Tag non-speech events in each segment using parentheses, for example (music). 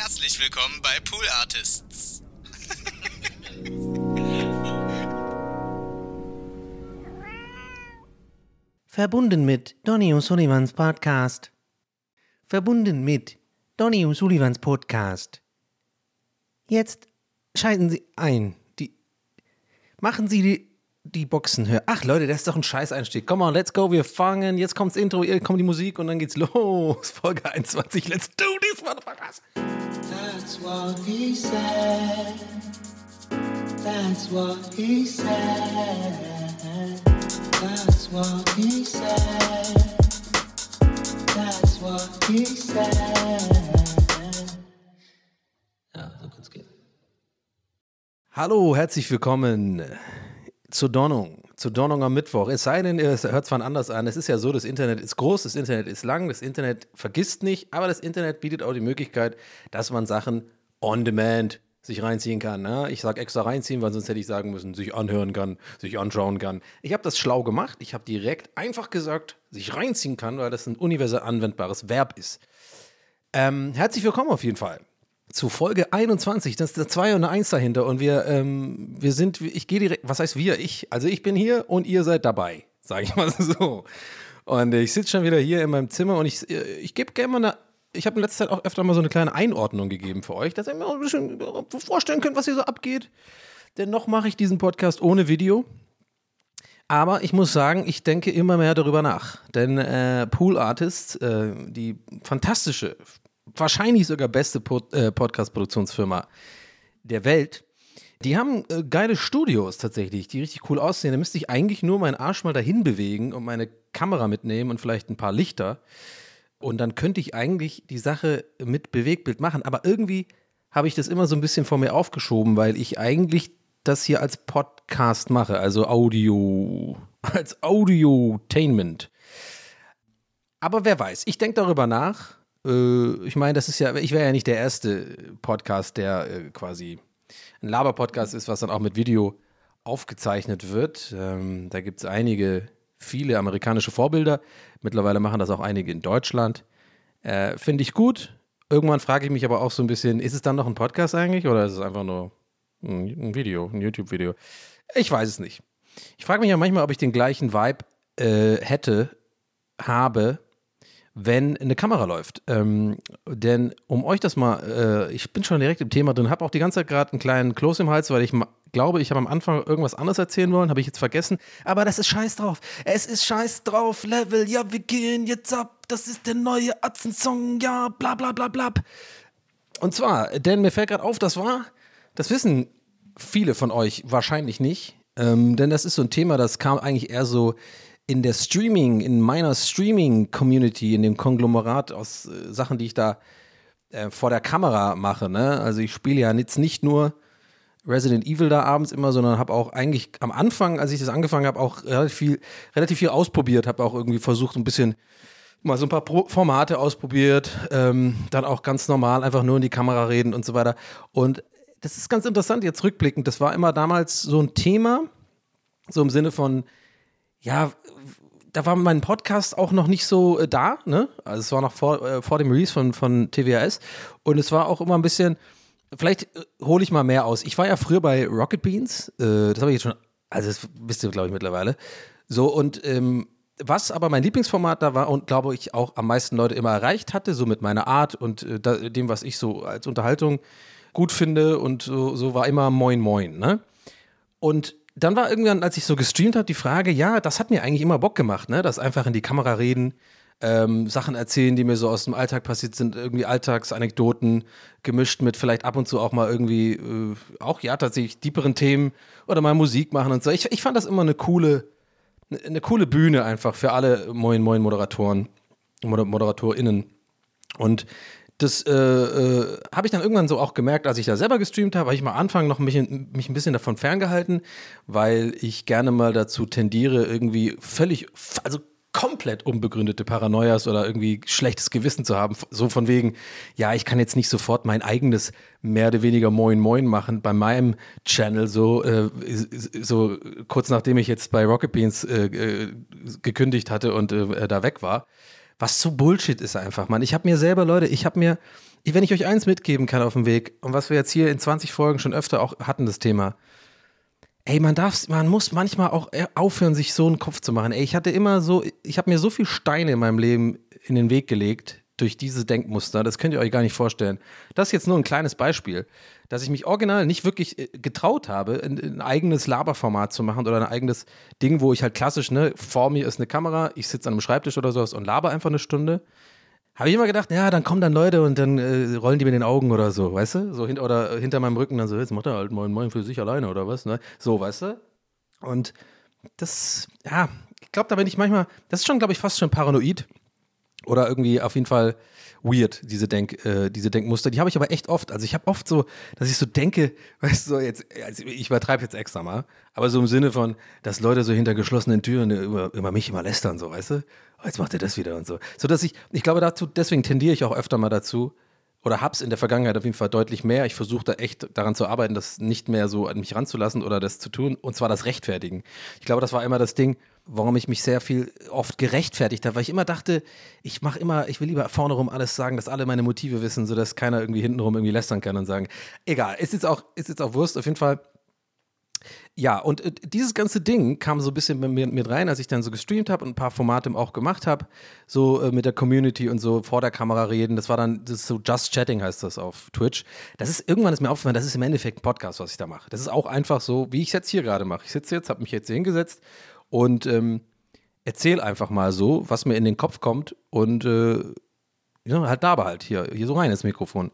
Herzlich willkommen bei Pool Artists. Verbunden mit Donny O'Sullivans Podcast. Verbunden mit Donny O'Sullivans Podcast. Jetzt schalten Sie ein. Die, machen Sie die, die Boxen höher. Ach Leute, das ist doch ein Scheiß-Einstieg. Come on, let's go. Wir fangen. Jetzt kommt's Intro, hier kommt die Musik und dann geht's los. (laughs) Folge 21. Let's do this, motherfuckers. That's what he said. That's what he said. That's what he said. That's what he said. Ja, so kann's gehen. Hallo, herzlich willkommen zur Donnung. Zur Donnung am Mittwoch. Es sei denn, es hört zwar anders an. Es ist ja so, das Internet ist groß, das Internet ist lang, das Internet vergisst nicht, aber das Internet bietet auch die Möglichkeit, dass man Sachen on demand sich reinziehen kann. Ne? Ich sage extra reinziehen, weil sonst hätte ich sagen müssen, sich anhören kann, sich anschauen kann. Ich habe das schlau gemacht. Ich habe direkt einfach gesagt, sich reinziehen kann, weil das ein universell anwendbares Verb ist. Ähm, herzlich willkommen auf jeden Fall zu Folge 21. Das ist der 2 und eine 1 dahinter. Und wir, ähm, wir sind, ich gehe direkt, was heißt wir? Ich. Also ich bin hier und ihr seid dabei, sage ich mal (laughs) so. Und ich sitze schon wieder hier in meinem Zimmer und ich, ich gebe gerne mal eine, ich habe in letzter Zeit auch öfter mal so eine kleine Einordnung gegeben für euch, dass ihr mir auch ein bisschen vorstellen könnt, was hier so abgeht. Denn noch mache ich diesen Podcast ohne Video. Aber ich muss sagen, ich denke immer mehr darüber nach. Denn äh, Pool Artists, äh, die fantastische, wahrscheinlich sogar beste Pod äh, Podcast-Produktionsfirma der Welt, die haben äh, geile Studios tatsächlich, die richtig cool aussehen. Da müsste ich eigentlich nur meinen Arsch mal dahin bewegen und meine Kamera mitnehmen und vielleicht ein paar Lichter. Und dann könnte ich eigentlich die Sache mit Bewegbild machen. Aber irgendwie habe ich das immer so ein bisschen vor mir aufgeschoben, weil ich eigentlich das hier als Podcast mache, also Audio, als Audiotainment. Aber wer weiß, ich denke darüber nach. Äh, ich meine, das ist ja, ich wäre ja nicht der erste Podcast, der äh, quasi ein Laber-Podcast ist, was dann auch mit Video aufgezeichnet wird. Ähm, da gibt es einige, viele amerikanische Vorbilder. Mittlerweile machen das auch einige in Deutschland. Äh, Finde ich gut. Irgendwann frage ich mich aber auch so ein bisschen, ist es dann noch ein Podcast eigentlich oder ist es einfach nur ein Video, ein YouTube-Video? Ich weiß es nicht. Ich frage mich ja manchmal, ob ich den gleichen Vibe äh, hätte, habe, wenn eine Kamera läuft. Ähm, denn um euch das mal, äh, ich bin schon direkt im Thema drin, habe auch die ganze Zeit gerade einen kleinen Kloß im Hals, weil ich glaube, ich habe am Anfang irgendwas anderes erzählen wollen, habe ich jetzt vergessen. Aber das ist scheiß drauf. Es ist scheiß drauf, Level, ja, wir gehen jetzt ab. Das ist der neue Atzen-Song, ja, bla bla bla bla. Und zwar, denn mir fällt gerade auf, das war, das wissen viele von euch wahrscheinlich nicht, ähm, denn das ist so ein Thema, das kam eigentlich eher so in der Streaming, in meiner Streaming-Community, in dem Konglomerat aus äh, Sachen, die ich da äh, vor der Kamera mache. Ne? Also ich spiele ja jetzt nicht nur Resident Evil da abends immer, sondern habe auch eigentlich am Anfang, als ich das angefangen habe, auch relativ viel, relativ viel ausprobiert, habe auch irgendwie versucht, ein bisschen mal so ein paar Pro Formate ausprobiert, ähm, dann auch ganz normal einfach nur in die Kamera reden und so weiter. Und das ist ganz interessant jetzt rückblickend. Das war immer damals so ein Thema, so im Sinne von, ja, da war mein Podcast auch noch nicht so äh, da, ne? Also es war noch vor, äh, vor dem Release von, von TWAS und es war auch immer ein bisschen, vielleicht äh, hole ich mal mehr aus. Ich war ja früher bei Rocket Beans, äh, das habe ich jetzt schon, also das wisst ihr, glaube ich, mittlerweile. So, und ähm, was aber mein Lieblingsformat da war und glaube ich auch am meisten Leute immer erreicht hatte, so mit meiner Art und äh, dem, was ich so als Unterhaltung gut finde und so, so war immer Moin Moin, ne? Und dann war irgendwann, als ich so gestreamt habe, die Frage, ja, das hat mir eigentlich immer Bock gemacht, ne? Das einfach in die Kamera reden, ähm, Sachen erzählen, die mir so aus dem Alltag passiert sind, irgendwie Alltagsanekdoten gemischt mit vielleicht ab und zu auch mal irgendwie, äh, auch ja, tatsächlich tieferen Themen oder mal Musik machen und so. Ich, ich fand das immer eine coole, eine, coole Bühne einfach für alle Moin Moin Moderatoren, Moder ModeratorInnen. Und das äh, äh, habe ich dann irgendwann so auch gemerkt, als ich da selber gestreamt habe, habe ich mal Anfang noch mich, mich ein bisschen davon ferngehalten, weil ich gerne mal dazu tendiere, irgendwie völlig, also komplett unbegründete Paranoias oder irgendwie schlechtes Gewissen zu haben. So von wegen, ja, ich kann jetzt nicht sofort mein eigenes mehr oder weniger Moin Moin machen bei meinem Channel, so, äh, so kurz nachdem ich jetzt bei Rocket Beans äh, äh gekündigt hatte und äh, da weg war. Was so Bullshit ist einfach, Mann. Ich habe mir selber, Leute, ich habe mir wenn ich euch eins mitgeben kann auf dem Weg, und was wir jetzt hier in 20 Folgen schon öfter auch hatten, das Thema, ey, man darf, man muss manchmal auch äh, aufhören, sich so einen Kopf zu machen. Ey, ich hatte immer so, ich habe mir so viel Steine in meinem Leben in den Weg gelegt durch diese Denkmuster. Das könnt ihr euch gar nicht vorstellen. Das ist jetzt nur ein kleines Beispiel, dass ich mich original nicht wirklich äh, getraut habe, ein, ein eigenes Laberformat zu machen oder ein eigenes Ding, wo ich halt klassisch, ne, vor mir ist eine Kamera, ich sitze an einem Schreibtisch oder sowas und laber einfach eine Stunde. Habe ich immer gedacht, ja, dann kommen dann Leute und dann äh, rollen die mir in den Augen oder so, weißt du? So hin, oder hinter meinem Rücken dann so, jetzt macht er halt moin moin für sich alleine oder was, ne? So, weißt du? Und das, ja, ich glaube, da bin ich manchmal, das ist schon, glaube ich, fast schon paranoid oder irgendwie auf jeden Fall weird, diese, Denk, äh, diese Denkmuster. Die habe ich aber echt oft. Also ich habe oft so, dass ich so denke, (laughs) weißt du, so jetzt, also ich übertreibe jetzt extra mal, aber so im Sinne von, dass Leute so hinter geschlossenen Türen über, über mich immer lästern, so, weißt du? Oh, jetzt macht er das wieder und so. So dass ich, ich glaube dazu, deswegen tendiere ich auch öfter mal dazu, oder hab's in der Vergangenheit auf jeden Fall deutlich mehr. Ich versuche da echt daran zu arbeiten, das nicht mehr so an mich ranzulassen oder das zu tun, und zwar das Rechtfertigen. Ich glaube, das war immer das Ding, warum ich mich sehr viel oft gerechtfertigt habe, weil ich immer dachte, ich mache immer, ich will lieber vorne rum alles sagen, dass alle meine Motive wissen, sodass keiner irgendwie hintenrum irgendwie lästern kann und sagen, egal, ist jetzt auch, ist jetzt auch Wurst, auf jeden Fall ja, und äh, dieses ganze Ding kam so ein bisschen mit, mit rein, als ich dann so gestreamt habe und ein paar Formate auch gemacht habe, so äh, mit der Community und so vor der Kamera reden. Das war dann, das ist so Just Chatting heißt das auf Twitch. Das ist, irgendwann ist mir aufgefallen, das ist im Endeffekt ein Podcast, was ich da mache. Das ist auch einfach so, wie ich es jetzt hier gerade mache. Ich sitze jetzt, habe mich jetzt hier hingesetzt und ähm, erzähle einfach mal so, was mir in den Kopf kommt und äh, ja, halt da halt hier, hier so rein ins Mikrofon.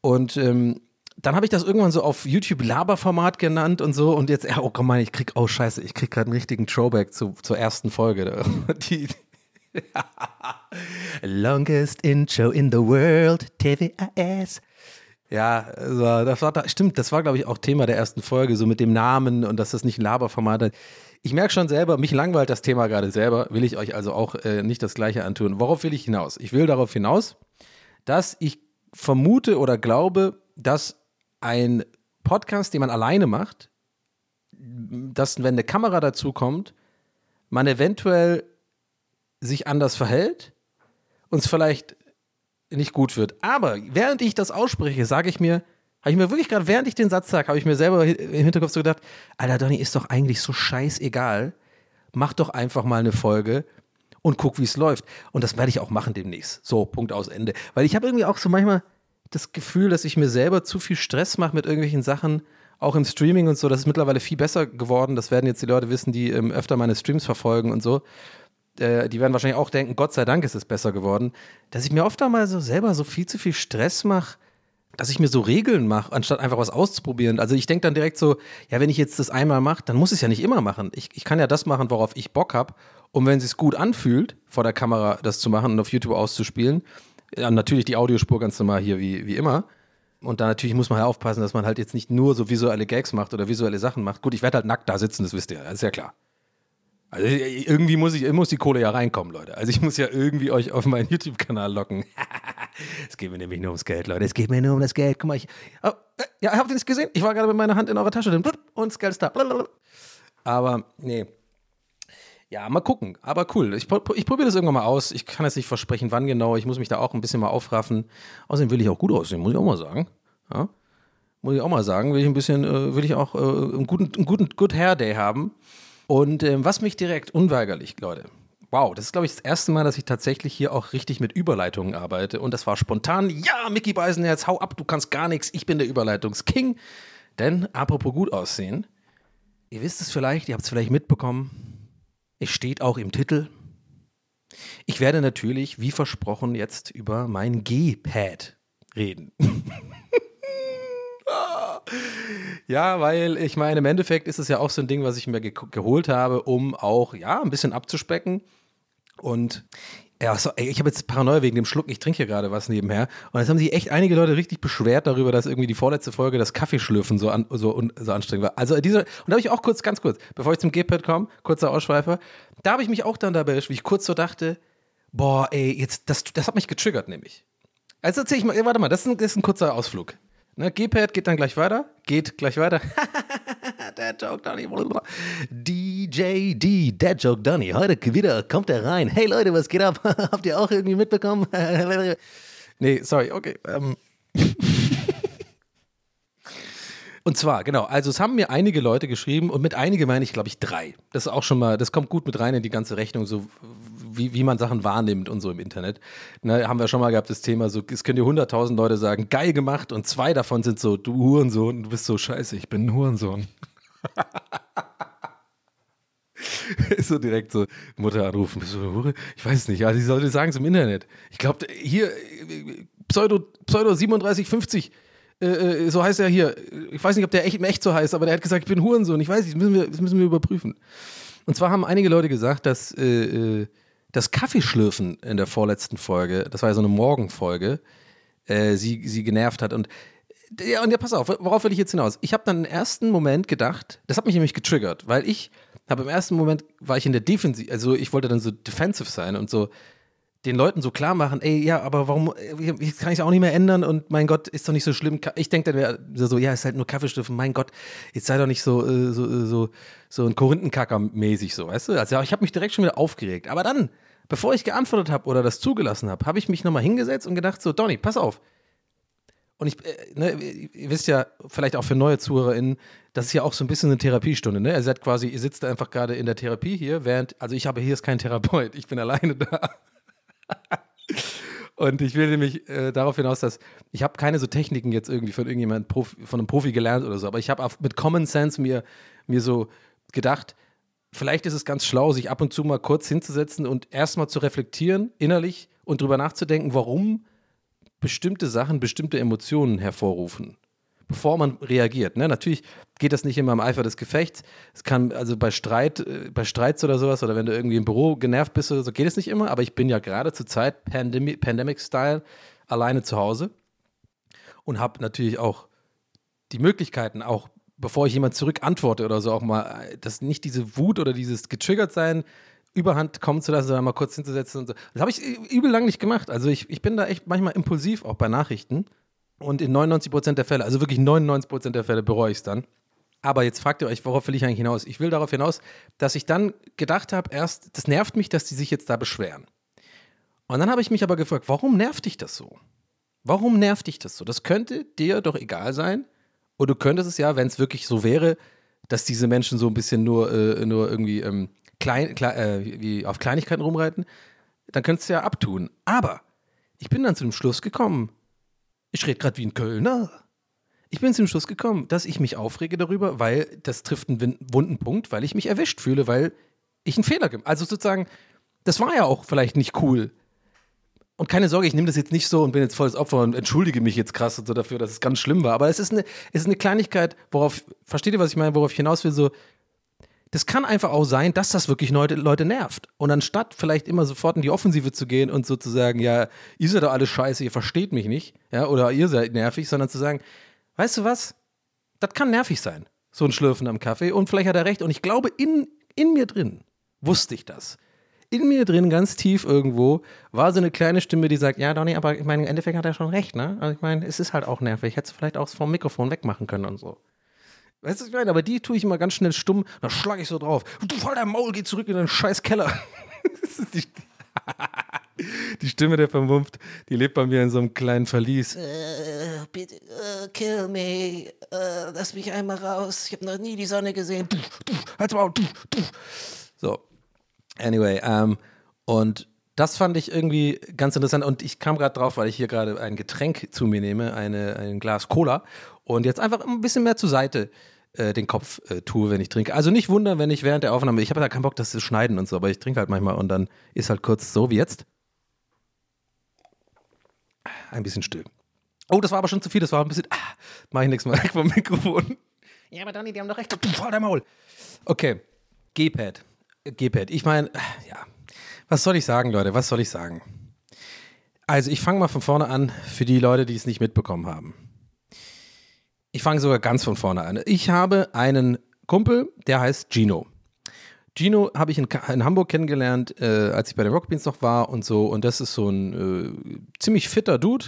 Und ähm, dann habe ich das irgendwann so auf YouTube Laberformat genannt und so und jetzt, oh komm mal, ich krieg, oh scheiße, ich krieg gerade einen richtigen Throwback zu, zur ersten Folge. (laughs) Die, (laughs) Longest Intro in the world, TVAS. Ja, das war, stimmt, das war glaube ich auch Thema der ersten Folge, so mit dem Namen und dass das nicht ein Laberformat ist. Ich merke schon selber, mich langweilt das Thema gerade selber, will ich euch also auch äh, nicht das gleiche antun. Worauf will ich hinaus? Ich will darauf hinaus, dass ich vermute oder glaube, dass ein Podcast, den man alleine macht, dass, wenn eine Kamera dazu kommt, man eventuell sich anders verhält und es vielleicht nicht gut wird. Aber während ich das ausspreche, sage ich mir, habe ich mir wirklich gerade, während ich den Satz sage, habe ich mir selber im Hinterkopf so gedacht, Alter, Donny, ist doch eigentlich so scheißegal. Mach doch einfach mal eine Folge und guck, wie es läuft. Und das werde ich auch machen demnächst. So, Punkt aus Ende. Weil ich habe irgendwie auch so manchmal, das Gefühl, dass ich mir selber zu viel Stress mache mit irgendwelchen Sachen, auch im Streaming und so. Das ist mittlerweile viel besser geworden. Das werden jetzt die Leute wissen, die ähm, öfter meine Streams verfolgen und so. Äh, die werden wahrscheinlich auch denken, Gott sei Dank ist es besser geworden. Dass ich mir oft einmal so selber so viel zu viel Stress mache, dass ich mir so Regeln mache, anstatt einfach was auszuprobieren. Also ich denke dann direkt so, ja, wenn ich jetzt das einmal mache, dann muss ich es ja nicht immer machen. Ich, ich kann ja das machen, worauf ich Bock habe. Und wenn es sich gut anfühlt, vor der Kamera das zu machen und auf YouTube auszuspielen, ja, natürlich die Audiospur ganz normal hier wie, wie immer. Und da natürlich muss man ja aufpassen, dass man halt jetzt nicht nur so visuelle Gags macht oder visuelle Sachen macht. Gut, ich werde halt nackt da sitzen, das wisst ihr, das ist ja klar. Also irgendwie muss ich, muss die Kohle ja reinkommen, Leute. Also ich muss ja irgendwie euch auf meinen YouTube-Kanal locken. (laughs) es geht mir nämlich nur ums Geld, Leute. Es geht mir nur um das Geld. Guck mal, ich. Oh, äh, ja, habt ihr das gesehen? Ich war gerade mit meiner Hand in eurer Tasche drin und das Geld ist da. Aber nee, ja, mal gucken. Aber cool. Ich, ich probiere das irgendwann mal aus. Ich kann jetzt nicht versprechen, wann genau. Ich muss mich da auch ein bisschen mal aufraffen. Außerdem will ich auch gut aussehen, muss ich auch mal sagen. Ja? Muss ich auch mal sagen. Will ich ein bisschen, äh, will ich auch äh, einen guten, einen guten Good Hair Day haben. Und äh, was mich direkt unweigerlich, Leute. Wow, das ist, glaube ich, das erste Mal, dass ich tatsächlich hier auch richtig mit Überleitungen arbeite. Und das war spontan. Ja, Mickey Beisenherz, hau ab, du kannst gar nichts. Ich bin der Überleitungsking. Denn, apropos gut aussehen, ihr wisst es vielleicht, ihr habt es vielleicht mitbekommen, es steht auch im Titel. Ich werde natürlich, wie versprochen, jetzt über mein G-Pad reden. (laughs) ja, weil ich meine, im Endeffekt ist es ja auch so ein Ding, was ich mir ge geholt habe, um auch, ja, ein bisschen abzuspecken. Und ja, so, ey, ich habe jetzt Paranoia wegen dem Schluck. Ich trinke hier gerade was nebenher. Und jetzt haben sich echt einige Leute richtig beschwert darüber, dass irgendwie die vorletzte Folge das Kaffeeschlürfen so, an, so, so anstrengend war. Also diese, und da habe ich auch kurz, ganz kurz, bevor ich zum G-Pad komme, kurzer Ausschweifer, da habe ich mich auch dann dabei, wie ich kurz so dachte, boah, ey, jetzt, das, das hat mich getriggert nämlich. Also erzähl ich mal, warte mal, das ist ein, das ist ein kurzer Ausflug. Ne, G-Pad geht dann gleich weiter, geht gleich weiter. (laughs) Dad Joke Donny. DJ D, Dad Joke Donny. Heute wieder kommt er rein. Hey Leute, was geht ab? (laughs) Habt ihr auch irgendwie mitbekommen? (laughs) Nee, sorry, okay. Ähm. Und zwar, genau, also es haben mir einige Leute geschrieben und mit einige meine ich, glaube ich, drei. Das ist auch schon mal, das kommt gut mit rein in die ganze Rechnung, so wie, wie man Sachen wahrnimmt und so im Internet. Ne, haben wir schon mal gehabt, das Thema, so, es können dir hunderttausend Leute sagen, geil gemacht und zwei davon sind so, du Hurensohn, du bist so scheiße, ich bin ein Hurensohn. (laughs) so direkt so Mutter anrufen, bist du eine Hure? Ich weiß es nicht, ja, die Leute sagen es im Internet. Ich glaube, hier, Pseudo, Pseudo 3750, äh, äh, so heißt er hier. Ich weiß nicht, ob der echt, echt so heißt, aber der hat gesagt, ich bin Hurensohn. Ich weiß nicht, das müssen wir, das müssen wir überprüfen. Und zwar haben einige Leute gesagt, dass äh, äh, das Kaffeeschlürfen in der vorletzten Folge, das war ja so eine Morgenfolge, äh, sie, sie genervt hat. Und ja, und ja, pass auf, worauf will ich jetzt hinaus? Ich habe dann im ersten Moment gedacht, das hat mich nämlich getriggert, weil ich habe im ersten Moment war ich in der Defensive, also ich wollte dann so defensive sein und so den Leuten so klar machen, ey, ja, aber warum, ich kann ich es auch nicht mehr ändern und mein Gott, ist doch nicht so schlimm. Ich denke dann so, ja, ist halt nur Kaffeestiften, mein Gott, jetzt sei doch nicht so, äh, so, äh, so, so ein Korinthenkacker mäßig so, weißt du? Also ich habe mich direkt schon wieder aufgeregt. Aber dann, bevor ich geantwortet habe oder das zugelassen habe, habe ich mich nochmal hingesetzt und gedacht, so, Donny, pass auf. Und ich, äh, ne, ihr wisst ja, vielleicht auch für neue ZuhörerInnen, das ist ja auch so ein bisschen eine Therapiestunde, ne? Ihr seid quasi, ihr sitzt einfach gerade in der Therapie hier, während, also ich habe hier ist kein Therapeut, ich bin alleine da. (laughs) Und ich will nämlich äh, darauf hinaus, dass ich habe keine so Techniken jetzt irgendwie von irgendjemandem, von einem Profi gelernt oder so, aber ich habe mit Common Sense mir, mir so gedacht, vielleicht ist es ganz schlau, sich ab und zu mal kurz hinzusetzen und erstmal zu reflektieren, innerlich und drüber nachzudenken, warum bestimmte Sachen bestimmte Emotionen hervorrufen bevor man reagiert. Ne? Natürlich geht das nicht immer im Eifer des Gefechts. Es kann, also bei Streit, äh, bei Streits oder sowas, oder wenn du irgendwie im Büro genervt bist oder so, geht es nicht immer, aber ich bin ja gerade zur Zeit Pandemic, Pandemic-Style alleine zu Hause und habe natürlich auch die Möglichkeiten, auch bevor ich jemand zurück antworte oder so, auch mal, dass nicht diese Wut oder dieses getriggert sein Überhand kommen zu lassen, sondern mal kurz hinzusetzen und so. Das habe ich übel lang nicht gemacht. Also ich, ich bin da echt manchmal impulsiv, auch bei Nachrichten. Und in 99% der Fälle, also wirklich 99% der Fälle bereue ich es dann. Aber jetzt fragt ihr euch, worauf will ich eigentlich hinaus? Ich will darauf hinaus, dass ich dann gedacht habe, erst, das nervt mich, dass die sich jetzt da beschweren. Und dann habe ich mich aber gefragt, warum nervt dich das so? Warum nervt dich das so? Das könnte dir doch egal sein. Und du könntest es ja, wenn es wirklich so wäre, dass diese Menschen so ein bisschen nur, äh, nur irgendwie ähm, klein, klein äh, wie auf Kleinigkeiten rumreiten, dann könntest du ja abtun. Aber ich bin dann zu dem Schluss gekommen, ich rede gerade wie ein Kölner. Ich bin zum Schluss gekommen, dass ich mich aufrege darüber, weil das trifft einen wunden Punkt, weil ich mich erwischt fühle, weil ich einen Fehler gemacht. Also sozusagen, das war ja auch vielleicht nicht cool. Und keine Sorge, ich nehme das jetzt nicht so und bin jetzt volles Opfer und entschuldige mich jetzt krass so dafür, dass es ganz schlimm war. Aber es ist eine, es ist eine Kleinigkeit, worauf, versteht ihr, was ich meine, worauf ich hinaus will? So, das kann einfach auch sein, dass das wirklich Leute, Leute nervt. Und anstatt vielleicht immer sofort in die Offensive zu gehen und sozusagen, ja, ihr seid doch alle scheiße, ihr versteht mich nicht, ja, oder ihr seid nervig, sondern zu sagen, weißt du was, das kann nervig sein, so ein Schlürfen am Kaffee. Und vielleicht hat er recht. Und ich glaube, in, in mir drin wusste ich das. In mir drin, ganz tief irgendwo, war so eine kleine Stimme, die sagt, ja, Donny, aber ich meine, im Endeffekt hat er schon recht, ne? Also ich meine, es ist halt auch nervig. Ich hätte es vielleicht auch vom Mikrofon wegmachen können und so. Weißt du, was ich meine? Aber die tue ich immer ganz schnell stumm, dann schlage ich so drauf. Du voll dein Maul, geh zurück in deinen scheiß Keller. (laughs) das ist die, (laughs) die Stimme der Vermumpft, die lebt bei mir in so einem kleinen Verlies. Uh, bitte, uh, kill me. Uh, lass mich einmal raus. Ich habe noch nie die Sonne gesehen. Halt's mal, So. Anyway, ähm, und das fand ich irgendwie ganz interessant und ich kam gerade drauf, weil ich hier gerade ein Getränk zu mir nehme, eine, ein Glas Cola und jetzt einfach ein bisschen mehr zur Seite äh, den Kopf äh, tue, wenn ich trinke. Also nicht wundern, wenn ich während der Aufnahme, ich habe da keinen Bock, das zu schneiden und so, aber ich trinke halt manchmal und dann ist halt kurz so wie jetzt. Ein bisschen still. Oh, das war aber schon zu viel, das war ein bisschen, ah, mach ich nächstes Mal weg vom Mikrofon. Ja, aber Dani, die haben doch recht. Du voll dein Maul. Okay, G-Pad. G-Pad. Ich meine, ja, was soll ich sagen, Leute? Was soll ich sagen? Also, ich fange mal von vorne an für die Leute, die es nicht mitbekommen haben. Ich fange sogar ganz von vorne an. Ich habe einen Kumpel, der heißt Gino. Gino habe ich in, in, Hamburg kennengelernt, äh, als ich bei den Rockbeans noch war und so. Und das ist so ein äh, ziemlich fitter Dude,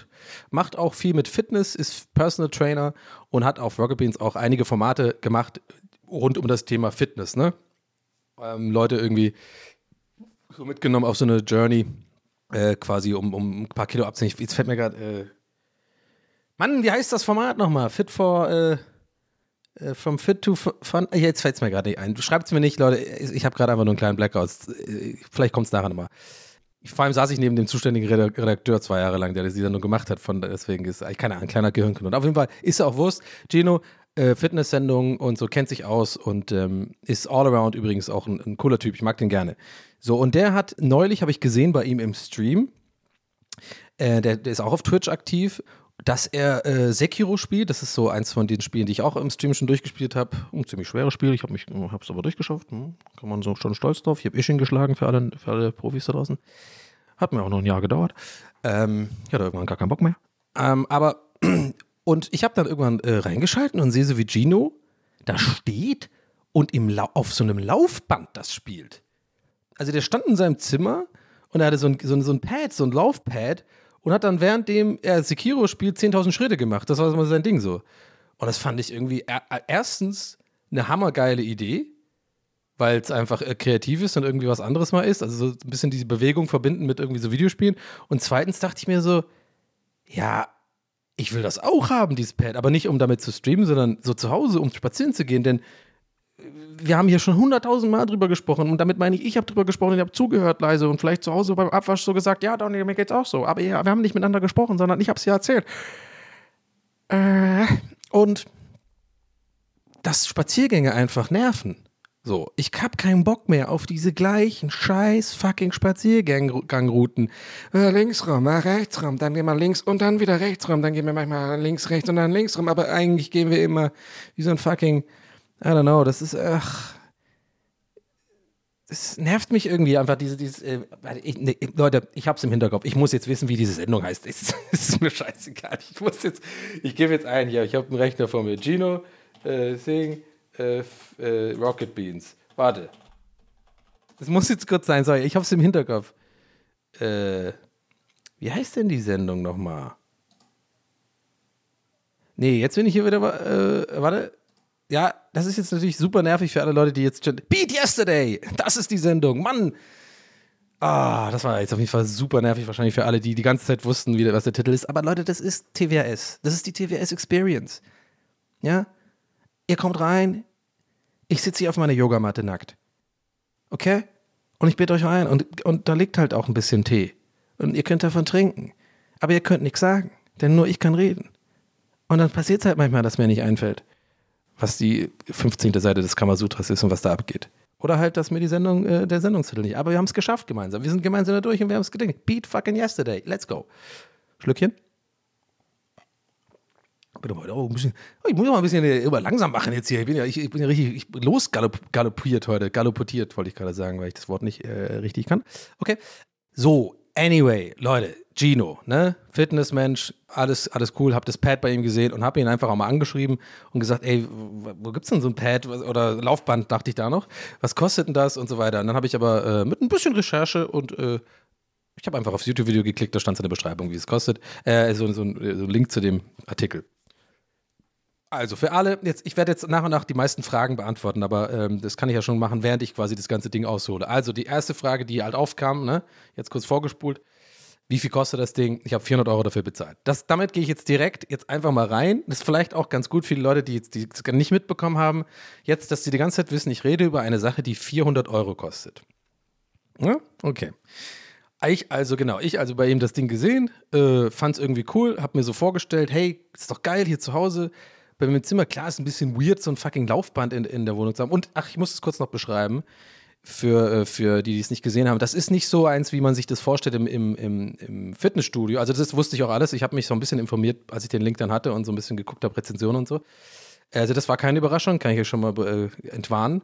macht auch viel mit Fitness, ist Personal Trainer und hat auf Rockbeans auch einige Formate gemacht rund um das Thema Fitness. Ne? Ähm, Leute irgendwie so mitgenommen auf so eine Journey äh, quasi um, um ein paar Kilo abzunehmen. Jetzt fällt mir gerade, äh, Mann, wie heißt das Format nochmal? Fit for, äh, äh, From Fit to Fun. Äh, Jetzt fällt es mir gerade nicht ein. Schreibt es mir nicht, Leute. Ich habe gerade einfach nur einen kleinen Blackout. Äh, Vielleicht kommt es nachher nochmal. Vor allem saß ich neben dem zuständigen Redak- Redakteur zwei Jahre lang, der das Sendung gemacht hat. Von, deswegen ist eigentlich keine Ahnung, ein kleiner Gehirnknoten. Auf jeden Fall ist auch Wurst. Gino, äh, Fitnesssendung und so kennt sich aus und ähm, ist all around übrigens auch ein, ein cooler Typ. Ich mag den gerne. So, und der hat neulich, habe ich gesehen bei ihm im Stream, äh, der, der ist auch auf Twitch aktiv, dass er äh, Sekiro spielt. Das ist so eins von den Spielen, die ich auch im Stream schon durchgespielt habe. Ein ziemlich schweres Spiel. Ich habe es aber durchgeschafft. Hm, kann man so schon stolz drauf. Ich habe Ishin geschlagen für alle, für alle Profis da draußen. Hat mir auch noch ein Jahr gedauert. Ähm, ich hatte irgendwann gar keinen Bock mehr. Ähm, aber und ich habe dann irgendwann äh, reingeschalten und sehe so, wie Gino da steht und im auf so einem Laufband das spielt. Also der stand in seinem Zimmer und er hatte so ein, so ein, so ein Pad, so ein Laufpad und hat dann währenddem er Sekiro spielt 10.000 Schritte gemacht. Das war immer sein Ding so. Und das fand ich irgendwie er, erstens eine hammergeile Idee, weil es einfach äh, kreativ ist und irgendwie was anderes mal ist. Also so ein bisschen diese Bewegung verbinden mit irgendwie so Videospielen. Und zweitens dachte ich mir so, ja, ich will das auch haben, dieses Pad, aber nicht um damit zu streamen, sondern so zu Hause, um spazieren zu gehen, denn wir haben hier schon hunderttausend Mal drüber gesprochen und damit meine ich, ich habe drüber gesprochen ich habe zugehört leise und vielleicht zu Hause beim Abwasch so gesagt, ja, Donny, mir geht's auch so. Aber ja, wir haben nicht miteinander gesprochen, sondern ich habe es ja erzählt. Äh, und dass Spaziergänge einfach nerven. So, ich hab keinen Bock mehr auf diese gleichen scheiß fucking Spaziergangrouten. Äh, links rum, äh, rechts rum, dann gehen wir links und dann wieder rechts rum, dann gehen wir manchmal links, rechts und dann links rum, aber eigentlich gehen wir immer wie so ein fucking, I don't know, das ist, ach, das nervt mich irgendwie einfach, diese, dieses, äh, ich, nee, Leute, ich hab's im Hinterkopf, ich muss jetzt wissen, wie diese Sendung heißt. Es (laughs) ist, es ist mir scheißegal, ich muss jetzt, ich gebe jetzt ein hier, ich habe einen Rechner vor mir, Gino, äh, Sing, äh, äh, Rocket Beans. Warte. Das muss jetzt kurz sein, sorry, ich hab's im Hinterkopf. Äh, wie heißt denn die Sendung nochmal? Nee, jetzt bin ich hier wieder, äh, warte. Ja, das ist jetzt natürlich super nervig für alle Leute, die jetzt schon. Beat Yesterday! Das ist die Sendung, Mann! Ah, das war jetzt auf jeden Fall super nervig, wahrscheinlich für alle, die die ganze Zeit wussten, wie, was der Titel ist. Aber Leute, das ist TWS. Das ist die TWS Experience. Ja? Ihr kommt rein, ich sitze hier auf meiner Yogamatte nackt. Okay? Und ich bitte euch ein. Und, und da liegt halt auch ein bisschen Tee. Und ihr könnt davon trinken. Aber ihr könnt nichts sagen. Denn nur ich kann reden. Und dann passiert es halt manchmal, dass mir nicht einfällt, was die 15. Seite des Kamasutras ist und was da abgeht. Oder halt, dass mir die Sendung, äh, der Sendungstitel nicht. Aber wir haben es geschafft gemeinsam. Wir sind gemeinsam da durch und wir haben es gedenkt. Beat fucking yesterday. Let's go. Schlückchen. Bitte mal, oh, ein bisschen, oh, ich muss mal ein bisschen äh, immer langsam machen jetzt hier. Ich bin ja, ich, ich bin ja richtig ich bin losgaloppiert heute. Galoppiert wollte ich gerade sagen, weil ich das Wort nicht äh, richtig kann. Okay. So, anyway, Leute, Gino, ne? Fitnessmensch, alles, alles cool, hab das Pad bei ihm gesehen und hab ihn einfach auch mal angeschrieben und gesagt, ey, wo- gibt's denn so ein Pad oder Laufband, dachte ich da noch. Was kostet denn das und so weiter. Und dann habe ich aber äh, mit ein bisschen Recherche und äh, ich habe einfach aufs YouTube-Video geklickt, da stand es in der Beschreibung, wie es kostet. Äh, so, so, so ein Link zu dem Artikel. Also für alle, jetzt, ich werde jetzt nach und nach die meisten Fragen beantworten, aber ähm, das kann ich ja schon machen, während ich quasi das ganze Ding aushole. Also die erste Frage, die halt aufkam, ne, jetzt kurz vorgespult. Wie viel kostet das Ding? Ich habe 400 Euro dafür bezahlt. Das, damit gehe ich jetzt direkt jetzt einfach mal rein. Das ist vielleicht auch ganz gut für die Leute, die jetzt die nicht mitbekommen haben. Jetzt, dass sie die ganze Zeit wissen, ich rede über eine Sache, die 400 Euro kostet. Ja? Okay. Ich also, genau, ich also bei ihm das Ding gesehen, äh, fand es irgendwie cool, hab mir so vorgestellt, hey, ist doch geil hier zu Hause. Bei mir im Zimmer, klar, ist ein bisschen weird, so ein fucking Laufband in, in der Wohnung zu haben. Und, ach, ich muss es kurz noch beschreiben, für, äh, für die, die es nicht gesehen haben. Das ist nicht so eins, wie man sich das vorstellt im, im, im, im Fitnessstudio. Also das wusste ich auch alles. Ich habe mich so ein bisschen informiert, als ich den Link dann hatte und so ein bisschen geguckt habe, Rezensionen und so. Also das war keine Überraschung, kann ich hier schon mal äh, entwarnen.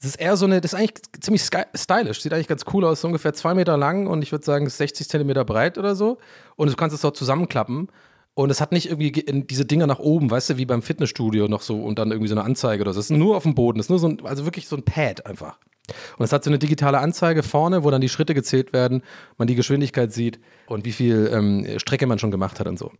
Das ist eher so eine, das ist eigentlich ziemlich stylisch, sieht eigentlich ganz cool aus, so ungefähr zwei Meter lang und ich würde sagen 60 Zentimeter breit oder so. Und du kannst es dort zusammenklappen. Und es hat nicht irgendwie diese Dinger nach oben, weißt du, wie beim Fitnessstudio noch so und dann irgendwie so eine Anzeige oder so. Es ist nur auf dem Boden, es ist nur so ein, also wirklich so ein Pad einfach. Und es hat so eine digitale Anzeige vorne, wo dann die Schritte gezählt werden, man die Geschwindigkeit sieht und wie viel ähm, Strecke man schon gemacht hat und so.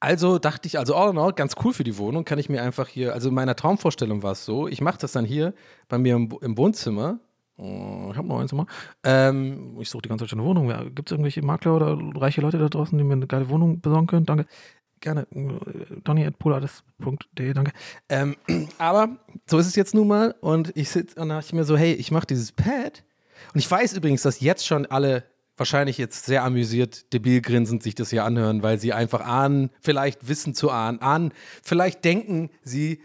Also dachte ich, also all in all, ganz cool für die Wohnung, kann ich mir einfach hier, also in meiner Traumvorstellung war es so, ich mache das dann hier bei mir im, im Wohnzimmer Ich habe noch eins mal. Ähm, ich suche die ganze Zeit schon eine Wohnung. Gibt es irgendwelche Makler oder reiche Leute da draußen, die mir eine geile Wohnung besorgen können? Danke. Gerne. donny.polades.de, danke. Ähm, (clears throat) aber so ist es jetzt nun mal. Und ich sitze und dachte mir so, hey, ich mache dieses Pad. Und ich weiß übrigens, dass jetzt schon alle wahrscheinlich jetzt sehr amüsiert, debil grinsend sich das hier anhören, weil sie einfach ahnen, vielleicht wissen zu ahnen, ahnen, vielleicht denken sie,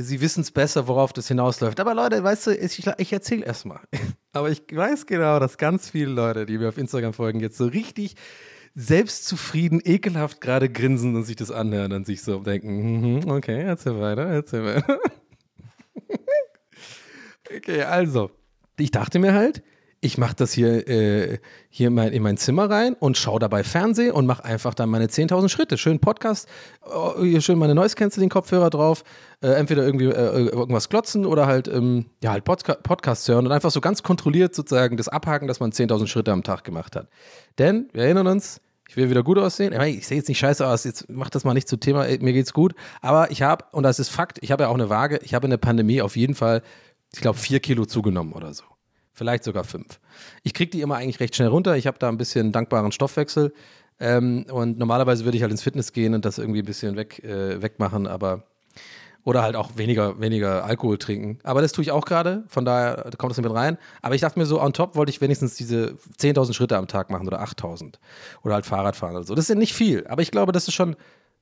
sie wissen es besser, worauf das hinausläuft. Aber Leute, weißt du, ich, ich erzähle erstmal. (laughs) Aber ich weiß genau, dass ganz viele Leute, die mir auf Instagram folgen, jetzt so richtig selbstzufrieden, ekelhaft gerade grinsen und sich das anhören und sich so denken, mhm, okay, erzähl weiter, erzähl weiter. (laughs) okay, also, ich dachte mir halt, ich mache das hier, äh, hier in mein, in mein Zimmer rein und schaue dabei Fernsehen und mache einfach dann meine 10.000 Schritte. Schön Podcast, äh, hier schön meine Noise Canceling Kopfhörer drauf, äh, entweder irgendwie äh, irgendwas klotzen oder halt, ähm, ja, halt Podca Podcasts hören und einfach so ganz kontrolliert sozusagen das abhaken, dass man 10.000 Schritte am Tag gemacht hat. Denn, wir erinnern uns, ich will wieder gut aussehen. Ich sehe jetzt nicht scheiße aus, jetzt mach das mal nicht zu Thema, mir geht's gut. Aber ich habe, und das ist Fakt, ich habe ja auch eine Waage, ich habe in der Pandemie auf jeden Fall, ich glaube, vier Kilo zugenommen oder so. Vielleicht sogar fünf. Ich kriege die immer eigentlich recht schnell runter. Ich habe da ein bisschen dankbaren Stoffwechsel. Ähm, und normalerweise würde ich halt ins Fitness gehen und das irgendwie ein bisschen weg, äh, wegmachen, aber oder halt auch weniger, weniger Alkohol trinken. Aber das tue ich auch gerade, von daher kommt das mit rein. Aber ich dachte mir so, on top wollte ich wenigstens diese 10.000 Schritte am Tag machen oder 8.000. Oder halt Fahrrad fahren oder so. Das ist ja nicht viel, aber ich glaube, das ist schon,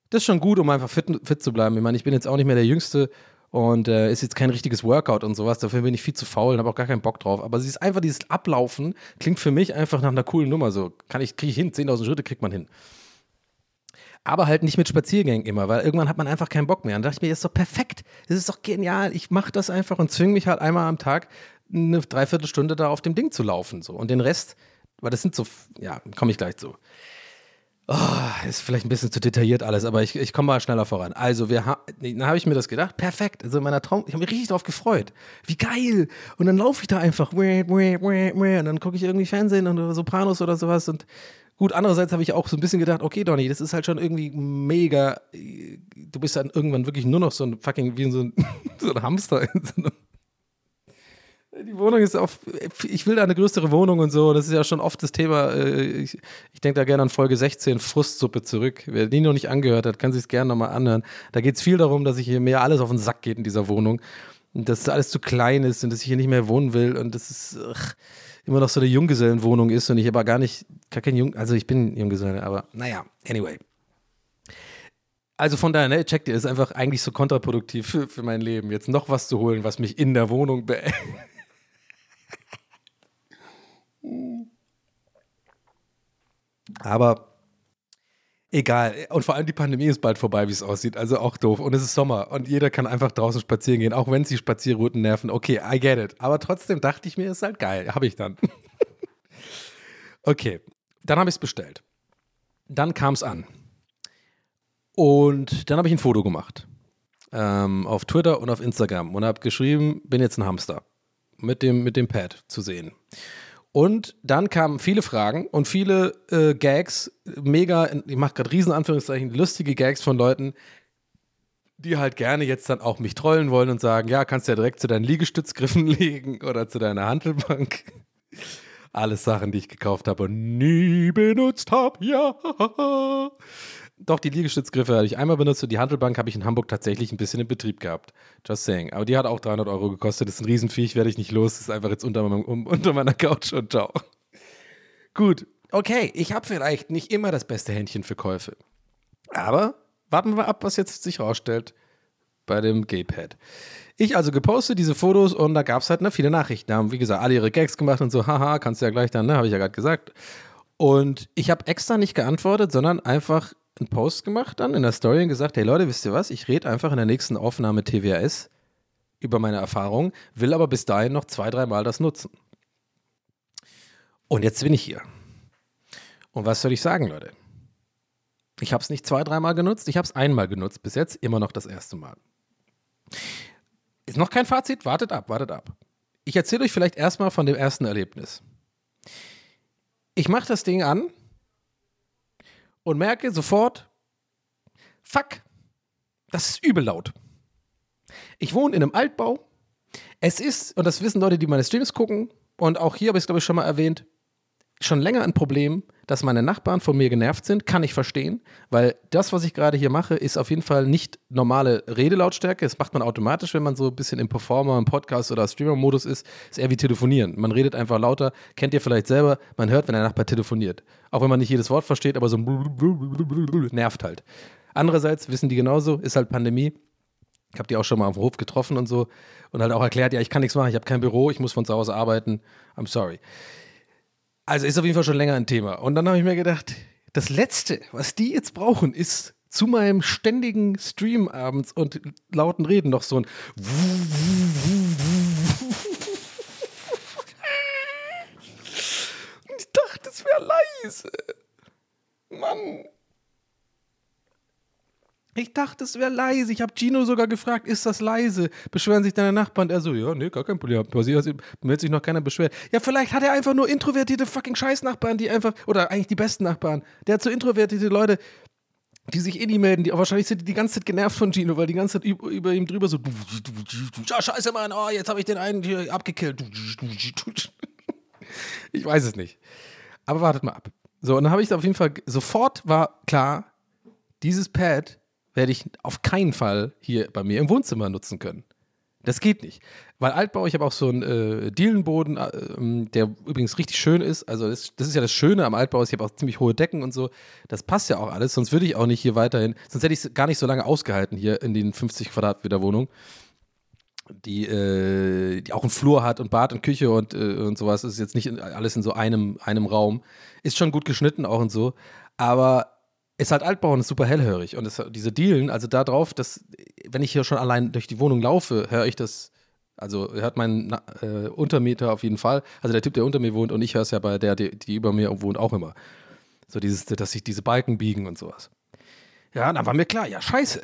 das ist schon gut, um einfach fit, fit zu bleiben. Ich meine, ich bin jetzt auch nicht mehr der Jüngste und äh, ist jetzt kein richtiges Workout und sowas. Dafür bin ich viel zu faul und habe auch gar keinen Bock drauf. Aber es ist einfach dieses Ablaufen, klingt für mich einfach nach einer coolen Nummer. So, kann ich, kriege ich hin, 10.000 Schritte kriegt man hin. Aber halt nicht mit Spaziergängen immer, weil irgendwann hat man einfach keinen Bock mehr. Und da dachte ich mir, das ist doch perfekt. Das ist doch genial. Ich mache das einfach und zwinge mich halt einmal am Tag eine Dreiviertelstunde da auf dem Ding zu laufen. So. Und den Rest, weil das sind so, ja, komme ich gleich zu. Oh, ist vielleicht ein bisschen zu detailliert alles, aber ich, ich komme mal schneller voran. Also, wir ha dann habe ich mir das gedacht, perfekt. Also in meiner Traum, ich habe mich richtig drauf gefreut. Wie geil! Und dann laufe ich da einfach, und dann gucke ich irgendwie Fernsehen und Sopranos oder sowas und Gut, andererseits habe ich auch so ein bisschen gedacht, okay, Donny, das ist halt schon irgendwie mega. Du bist dann irgendwann wirklich nur noch so ein fucking, wie so ein, (laughs) so ein Hamster in so einem die Wohnung ist auf, ich will da eine größere Wohnung und so. Das ist ja schon oft das Thema. Äh, ich, ich denke da gerne an Folge 16, Frustsuppe zurück. Wer die noch nicht angehört hat, kann sich es gerne nochmal anhören. Da geht es viel darum, dass ich hier mir alles auf den Sack geht in dieser Wohnung. Und dass alles zu klein ist und dass ich hier nicht mehr wohnen will. Und das ist ach, immer noch so eine Junggesellenwohnung ist und ich aber gar nicht, gar kein Jung, also ich bin Junggeselle, aber naja, anyway. Also von daher, ne, checkt ihr, ist einfach eigentlich so kontraproduktiv für, für mein Leben, jetzt noch was zu holen, was mich in der Wohnung beengt. (laughs) Aber egal. Und vor allem die Pandemie ist bald vorbei, wie es aussieht. Also auch doof. Und es ist Sommer und jeder kann einfach draußen spazieren gehen, auch wenn es Spazierrouten nerven. Okay, I get it. Aber trotzdem dachte ich mir, ist halt geil. Habe ich dann. (laughs) okay, dann habe ich es bestellt. Dann kam es an. Und dann habe ich ein Foto gemacht. Ähm, auf Twitter und auf Instagram und habe geschrieben, bin jetzt ein Hamster. Mit dem, mit dem Pad zu sehen. Und dann kamen viele Fragen und viele äh, Gags, mega, ich mache gerade riesen Anführungszeichen, lustige Gags von Leuten, die halt gerne jetzt dann auch mich trollen wollen und sagen, ja, kannst ja direkt zu deinen Liegestützgriffen (laughs) legen oder zu deiner Handelbank. Alles Sachen, die ich gekauft habe und nie benutzt habe, ja. Doch, die Liegestützgriffe habe ich einmal benutzt und die Handelbank habe ich in Hamburg tatsächlich ein bisschen in Betrieb gehabt. Just saying. Aber die hat auch 300 Euro gekostet. Das ist ein Riesenviech, werde ich nicht los. Das ist einfach jetzt unter, meinem, unter meiner Couch und ciao. Gut, okay, ich habe vielleicht nicht immer das beste Händchen für Käufe. Aber warten wir ab, was jetzt sich rausstellt bei dem Gaypad. Ich also gepostet diese Fotos und da gab es halt ne, viele Nachrichten. Da haben, wie gesagt, alle ihre Gags gemacht und so, haha, kannst du ja gleich dann, ne, habe ich ja gerade gesagt. Und ich habe extra nicht geantwortet, sondern einfach einen Post gemacht dann in der Story und gesagt, hey Leute, wisst ihr was? Ich rede einfach in der nächsten Aufnahme TWS über meine Erfahrung, will aber bis dahin noch zwei, dreimal das nutzen. Und jetzt bin ich hier. Und was soll ich sagen, Leute? Ich habe es nicht zwei, dreimal genutzt, ich habe es einmal genutzt, bis jetzt immer noch das erste Mal. Ist noch kein Fazit, wartet ab, wartet ab. Ich erzähle euch vielleicht erstmal von dem ersten Erlebnis. Ich mache das Ding an und merke sofort, fuck, das ist übel laut. Ich wohne in einem Altbau. Es ist, und das wissen Leute, die meine Streams gucken, und auch hier habe ich es, glaube ich, schon mal erwähnt, schon länger ein Problem, dass meine Nachbarn von mir genervt sind, kann ich verstehen, weil das, was ich gerade hier mache, ist auf jeden Fall nicht normale Redelautstärke. Das macht man automatisch, wenn man so ein bisschen im Performer, im Podcast oder Streamer-Modus ist. Ist eher wie telefonieren. Man redet einfach lauter, kennt ihr vielleicht selber, man hört, wenn der Nachbar telefoniert. Auch wenn man nicht jedes Wort versteht, aber so nervt halt. Andererseits wissen die genauso, ist halt Pandemie. Ich habe die auch schon mal auf dem Hof getroffen und so und halt auch erklärt, ja, ich kann nichts machen, ich habe kein Büro, ich muss von zu Hause arbeiten. I'm sorry. Also ist auf jeden Fall schon länger ein Thema. Und dann habe ich mir gedacht, das Letzte, was die jetzt brauchen, ist zu meinem ständigen Stream abends und lauten Reden noch so ein (laughs) Ich dachte, es wäre leise. Mann. Ich dachte, es wäre leise. Ich habe Gino sogar gefragt, ist das leise? Beschweren sich deine Nachbarn? Er so, ja, nee, gar kein Problem. Bei mir hat sich noch keiner beschwert. Ja, vielleicht hat er einfach nur introvertierte fucking Scheißnachbarn, die einfach, oder eigentlich die besten Nachbarn. Der hat so introvertierte Leute, die sich eh nie melden, die wahrscheinlich sind die die ganze Zeit genervt von Gino, weil die ganze Zeit über, über ihm drüber so, ja, scheiße, Mann, oh, jetzt habe ich den einen hier abgekillt. Ich weiß es nicht. Aber wartet mal ab. So, und dann habe ich auf jeden Fall, sofort war klar, dieses Pad werde ich auf keinen Fall hier bei mir im Wohnzimmer nutzen können. Das geht nicht. Weil Altbau, ich habe auch so einen äh, Dielenboden, äh, ähm, der übrigens richtig schön ist. Also das, das, ist ja das Schöne am Altbau, ich habe auch ziemlich hohe Decken und so. Das passt ja auch alles, sonst würde ich auch nicht hier weiterhin, sonst hätte ich es gar nicht so lange ausgehalten hier in den 50 Quadratmeter Wohnung. Die, äh, die auch einen Flur hat und Bad und Küche und, äh, und sowas. Das ist jetzt nicht alles in so einem, einem Raum. Ist schon gut geschnitten auch und so. Aber ist halt Altbau und ist super hellhörig. Und das, diese Dielen, also da drauf, das, wenn ich hier schon allein durch die Wohnung laufe, höre ich das, also hört mein äh, Untermieter auf jeden Fall, also der Typ, der unter mir wohnt und ich höre es ja bei der, die, die über mir wohnt, auch immer. So dieses, dass sich diese Balken biegen und sowas. Ja, dann war mir klar, ja, scheiße.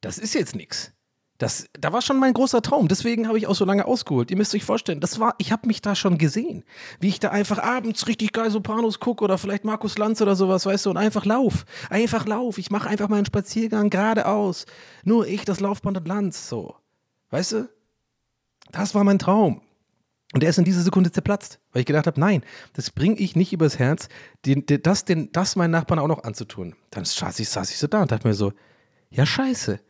Das ist jetzt nichts. Das, da war schon mein großer Traum. Deswegen habe ich auch so lange ausgeholt. Ihr müsst euch vorstellen, das war, ich habe mich da schon gesehen. Wie ich da einfach abends richtig geil Sopranos gucke oder vielleicht Markus Lanz oder sowas, weißt du, und einfach lauf. Einfach lauf. Ich mache einfach meinen Spaziergang geradeaus. Nur ich, das Laufband und Lanz, so. Weißt du? Das war mein Traum. Und der ist in dieser Sekunde zerplatzt, weil ich gedacht habe, nein, das bringe ich nicht übers Herz, den, den, das, den, das meinen Nachbarn auch noch anzutun. Dann saß ich, saß ich so da und dachte mir so, ja scheiße,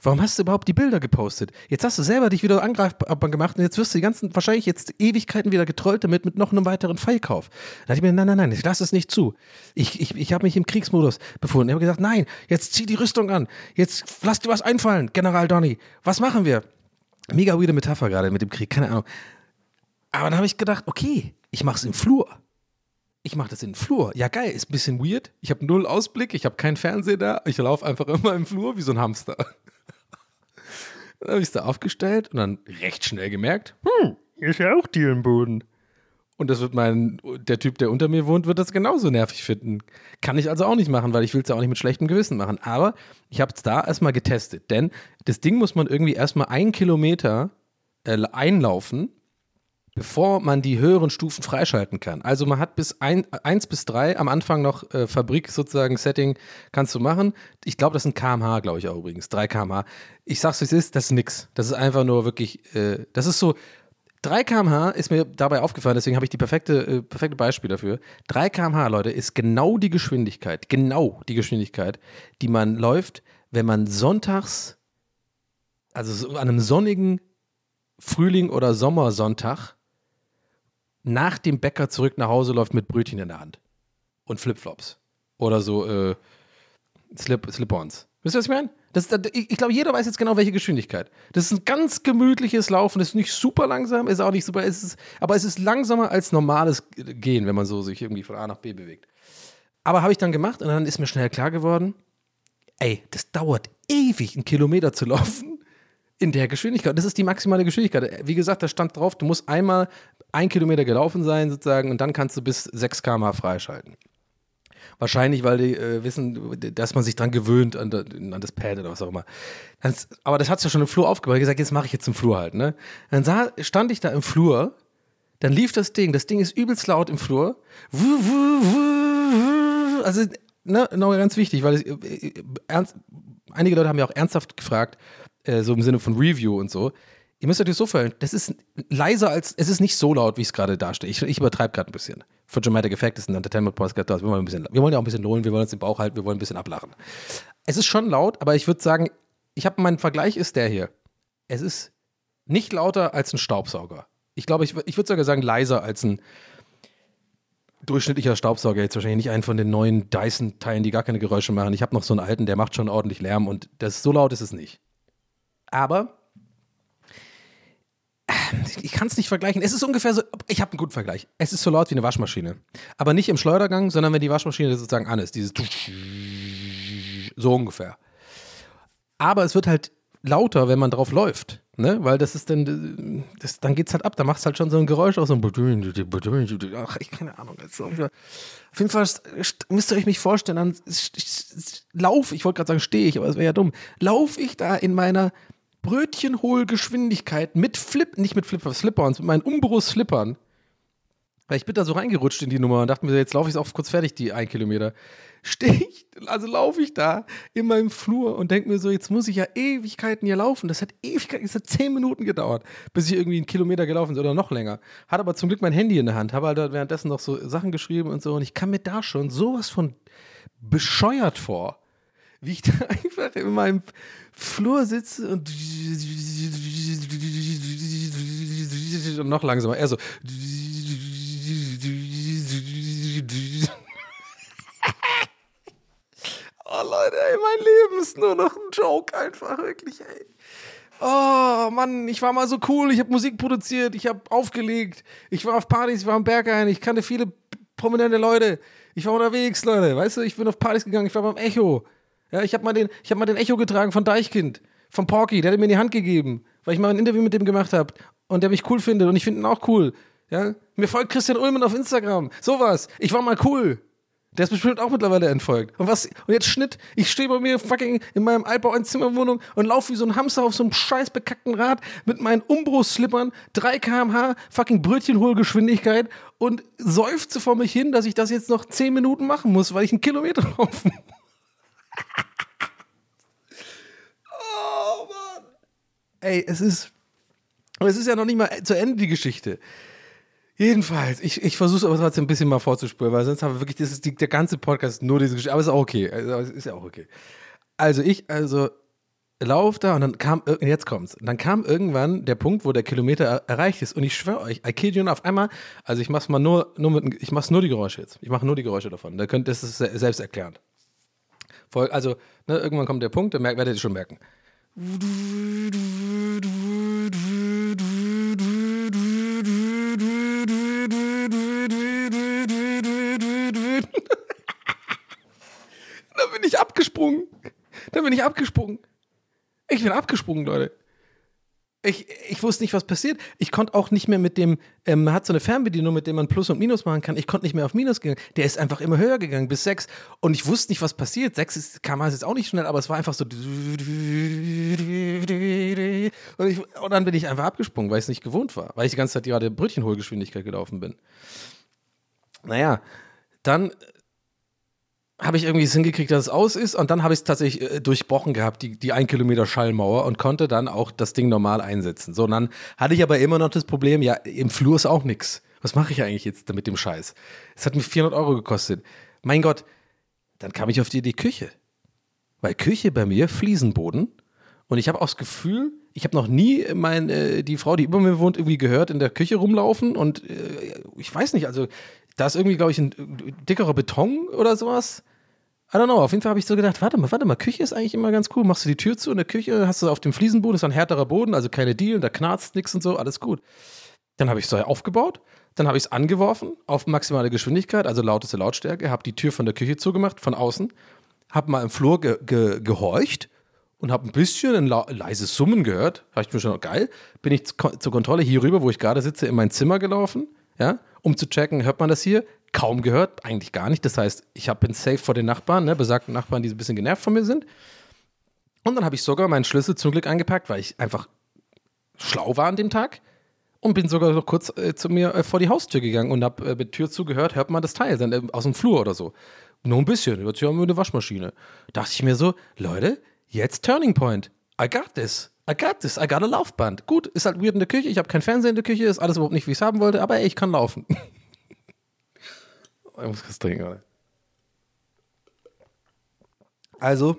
Warum hast du überhaupt die Bilder gepostet? Jetzt hast du selber dich wieder angreifbar gemacht und jetzt wirst du die ganzen, wahrscheinlich jetzt Ewigkeiten wieder getrollt damit mit noch einem weiteren Fehlkauf. Da dachte ich mir, nein, nein, nein, ich lasse es nicht zu. Ich, ich, ich habe mich im Kriegsmodus befunden. Ich habe gesagt, nein, jetzt zieh die Rüstung an. Jetzt lass dir was einfallen, General Donny. Was machen wir? Mega weirde Metapher gerade mit dem Krieg, keine Ahnung. Aber dann habe ich gedacht, okay, ich mache es im Flur. Ich mache das in den Flur. Ja, geil, ist ein bisschen weird. Ich habe null Ausblick, ich habe keinen Fernseher da. Ich laufe einfach (laughs) immer im Flur wie so ein Hamster. (laughs) Dann habe ich es da aufgestellt und dann recht schnell gemerkt, hm, hier ist ja auch Dielenboden. Und das wird mein, der Typ, der unter mir wohnt, wird das genauso nervig finden. Kann ich also auch nicht machen, weil ich will es ja auch nicht mit schlechtem Gewissen machen. Aber ich habe es da erstmal getestet. Denn das Ding muss man irgendwie erstmal einen Kilometer äh, einlaufen bevor man die höheren Stufen freischalten kann. Also man hat bis 1 bis 3 am Anfang noch äh, Fabrik sozusagen Setting kannst du machen. Ich glaube, das sind kmh, glaube ich auch übrigens, 3 kmh. Ich sag's, wie es ist, das ist nix. Das ist einfach nur wirklich, äh, das ist so, 3 kmh ist mir dabei aufgefallen, deswegen habe ich die perfekte, äh, perfekte Beispiel dafür. 3 kmh, Leute, ist genau die Geschwindigkeit, genau die Geschwindigkeit, die man läuft, wenn man sonntags, also so an einem sonnigen Frühling- oder Sommersonntag nach dem Bäcker zurück nach Hause läuft mit Brötchen in der Hand. Und Flipflops. Oder so äh, Slip, Slip-Ons. Wisst ihr, was ich meine? Das, das, ich, ich glaube, jeder weiß jetzt genau, welche Geschwindigkeit. Das ist ein ganz gemütliches Laufen. Das ist nicht super langsam, ist auch nicht super, ist, aber es ist langsamer als normales Gehen, wenn man so sich irgendwie von A nach B bewegt. Aber habe ich dann gemacht und dann ist mir schnell klar geworden, ey, das dauert ewig, einen Kilometer zu laufen in der Geschwindigkeit. Das ist die maximale Geschwindigkeit. Wie gesagt, da stand drauf, du musst einmal ein Kilometer gelaufen sein sozusagen und dann kannst du bis 6 km freischalten. Wahrscheinlich, weil die äh, wissen, dass man sich dran gewöhnt an, an, das Pad oder was auch immer. Das, aber das hat ja schon im Flur aufgebaut. Ich gesagt, jetzt mache ich jetzt im Flur halt. Ne? Dann sah, stand ich da im Flur, dann lief das Ding. Das Ding ist übelst laut im Flur. Also, ne, noch ganz wichtig, weil es, äh, ernst, einige Leute haben ja auch ernsthaft gefragt, äh, so im Sinne von Review und so Ihr müsst euch das so vorstellen, das ist leiser als, es ist nicht so laut, wie ich es gerade darstelle. Ich, ich übertreibe gerade ein bisschen. Für Dramatic Effect ist ein Entertainment Podcast, wir wollen, ein bisschen, wir wollen ja auch ein bisschen lohnen, wir wollen uns den Bauch halten, wir wollen ein bisschen ablachen. Es ist schon laut, aber ich würde sagen, ich habe mein Vergleich ist der hier. Es ist nicht lauter als ein Staubsauger. Ich glaube, ich, ich würde sogar sagen, leiser als ein durchschnittlicher Staubsauger. Jetzt wahrscheinlich nicht einen von den neuen Dyson-Teilen, die gar keine Geräusche machen. Ich habe noch so einen alten, der macht schon ordentlich Lärm und das so laut ist es nicht. Aber ich kann es nicht vergleichen. Es ist ungefähr so, ich habe einen guten Vergleich. Es ist so laut wie eine Waschmaschine. Aber nicht im Schleudergang, sondern wenn die Waschmaschine sozusagen an ist. Dieses so ungefähr. Aber es wird halt lauter, wenn man drauf läuft. Ne? Weil das ist dann, das, dann geht's halt ab. Da macht es halt schon so ein Geräusch aus so ein Ach, ich keine Ahnung. Auf jeden Fall müsst ihr euch mich vorstellen, dann lauf, ich wollte gerade sagen, stehe ich, aber es wäre ja dumm. Lauf ich da in meiner Brötchenhohlgeschwindigkeit mit Flip, nicht mit Flip, Slip-ons, mit meinen Umbro-Slippern. Weil ich bin da so reingerutscht in die Nummer und dachte mir, jetzt laufe ich es auch kurz fertig, die ein Kilometer. (laughs) Stehe ich, also laufe ich da in meinem Flur und denke mir so, jetzt muss ich ja Ewigkeiten hier laufen. Das hat Ewigkeiten, das hat zehn Minuten gedauert, bis ich irgendwie einen Kilometer gelaufen bin oder noch länger. Hat aber zum Glück mein Handy in der Hand, habe halt währenddessen noch so Sachen geschrieben und so und ich kann mir da schon sowas von bescheuert vor wie ich (laughs) da einfach in meinem Flur sitze und, und noch langsamer. Er so. (laughs) Oh Leute, ey, mein Leben ist nur noch ein Joke einfach, wirklich, ey. Oh Mann, ich war mal so cool, ich habe Musik produziert, ich habe aufgelegt, ich war auf Partys, ich war am Berghain, ich kannte viele prominente Leute, ich war unterwegs, Leute, weißt du, ich bin auf Partys gegangen, ich war beim Echo, ja, ich habe mal, den, hab mal den Echo getragen von Deichkind, von Porky, der hat mir in die Hand gegeben, weil ich mal ein Interview mit dem gemacht habe und der mich cool findet und ich finde ihn auch cool. Ja? Mir folgt Christian Ullmann auf Instagram. Sowas. Ich war mal cool. Der ist bestimmt auch mittlerweile entfolgt. Und was? Und jetzt Schnitt. Ich stehe bei mir fucking in meinem Altbau in Zimmerwohnung und laufe wie so ein Hamster auf so einem scheiß bekackten Rad mit meinen Umbro-Slippern, 3 kmh, fucking Brötchenholgeschwindigkeit und seufze vor mich hin, dass ich das jetzt noch 10 Minuten machen muss, weil ich einen Kilometer laufen muss oh Mann. Ey, es ist. es ist ja noch nicht mal zu Ende die Geschichte. Jedenfalls, ich, ich versuche es aber trotzdem ein bisschen mal vorzuspulen, weil sonst haben wir wirklich, das ist die, der ganze Podcast nur diese Geschichte. Aber ist auch okay. Also, ist ja auch okay. Also ich, also lauf da und dann kam, jetzt kommt's. dann kam irgendwann der Punkt, wo der Kilometer erreicht ist und ich schwöre euch, I kid you auf einmal, also ich mach's mal nur, nur mit, ich mach's nur die Geräusche jetzt. Ich mache nur die Geräusche davon. Da könnt, das ist selbst erklärend. Also, ne, irgendwann kommt der Punkt, da werdet ihr schon merken. (laughs) da bin ich abgesprungen. Da bin ich abgesprungen. Ich bin abgesprungen, Leute. Ich, ich wusste nicht, was passiert. Ich konnte auch nicht mehr mit dem, ähm, man hat so eine Fernbedienung, mit der man Plus und Minus machen kann. Ich konnte nicht mehr auf Minus gehen. Der ist einfach immer höher gegangen, bis sechs. Und ich wusste nicht, was passiert. Sechs ist, kam jetzt auch nicht schnell, aber es war einfach so. Und, ich, und dann bin ich einfach abgesprungen, weil ich es nicht gewohnt war. Weil ich die ganze Zeit gerade Brötchenholgeschwindigkeit gelaufen bin. Naja, dann habe ich irgendwie es hingekriegt, dass es aus ist und dann habe ich es tatsächlich äh, durchbrochen gehabt, die, die ein Kilometer Schallmauer und konnte dann auch das Ding normal einsetzen. So, und dann hatte ich aber immer noch das Problem, ja, im Flur ist auch nichts. Was mache ich eigentlich jetzt mit dem Scheiß? Es hat mir 400 Euro gekostet. Mein Gott, dann kam ich auf die Idee Küche. Weil Küche bei mir, Fliesenboden. Und ich habe auch das Gefühl, ich habe noch nie mein, äh, die Frau, die über mir wohnt, irgendwie gehört, in der Küche rumlaufen. Und äh, ich weiß nicht, also da ist irgendwie, glaube ich, ein äh, dickerer Beton oder sowas. I don't know, auf jeden Fall habe ich so gedacht, warte mal, warte mal, Küche ist eigentlich immer ganz cool. Machst du die Tür zu in der Küche, hast du auf dem Fliesenboden, ist ein härterer Boden, also keine Dielen, da knarzt nichts und so, alles gut. Dann habe ich es so aufgebaut, dann habe ich es angeworfen auf maximale Geschwindigkeit, also lauteste Lautstärke, habe die Tür von der Küche zugemacht, von außen, habe mal im Flur ge ge gehorcht und habe ein bisschen ein leises Summen gehört. Habe ich mir schon geil. Bin ich zur Kontrolle hier rüber, wo ich gerade sitze, in mein Zimmer gelaufen, ja, um zu checken, hört man das hier? kaum gehört, eigentlich gar nicht. Das heißt, ich bin safe vor den Nachbarn, ne, besagten Nachbarn, die ein bisschen genervt von mir sind. Und dann habe ich sogar meinen Schlüssel zum Glück eingepackt, weil ich einfach schlau war an dem Tag. Und bin sogar noch kurz äh, zu mir äh, vor die Haustür gegangen und habe äh, mit Tür zugehört, hört man das Teil dann, äh, aus dem Flur oder so. Nur ein bisschen, jetzt haben wir eine Waschmaschine. Dachte ich mir so, Leute, jetzt Turning Point. I got this. I got this. I got a Laufband. Gut, ist halt weird in der Küche. Ich habe kein Fernseher in der Küche. Ist alles überhaupt nicht, wie ich es haben wollte. Aber ey, ich kann laufen. (laughs) ich muss was trinken, oder? Also,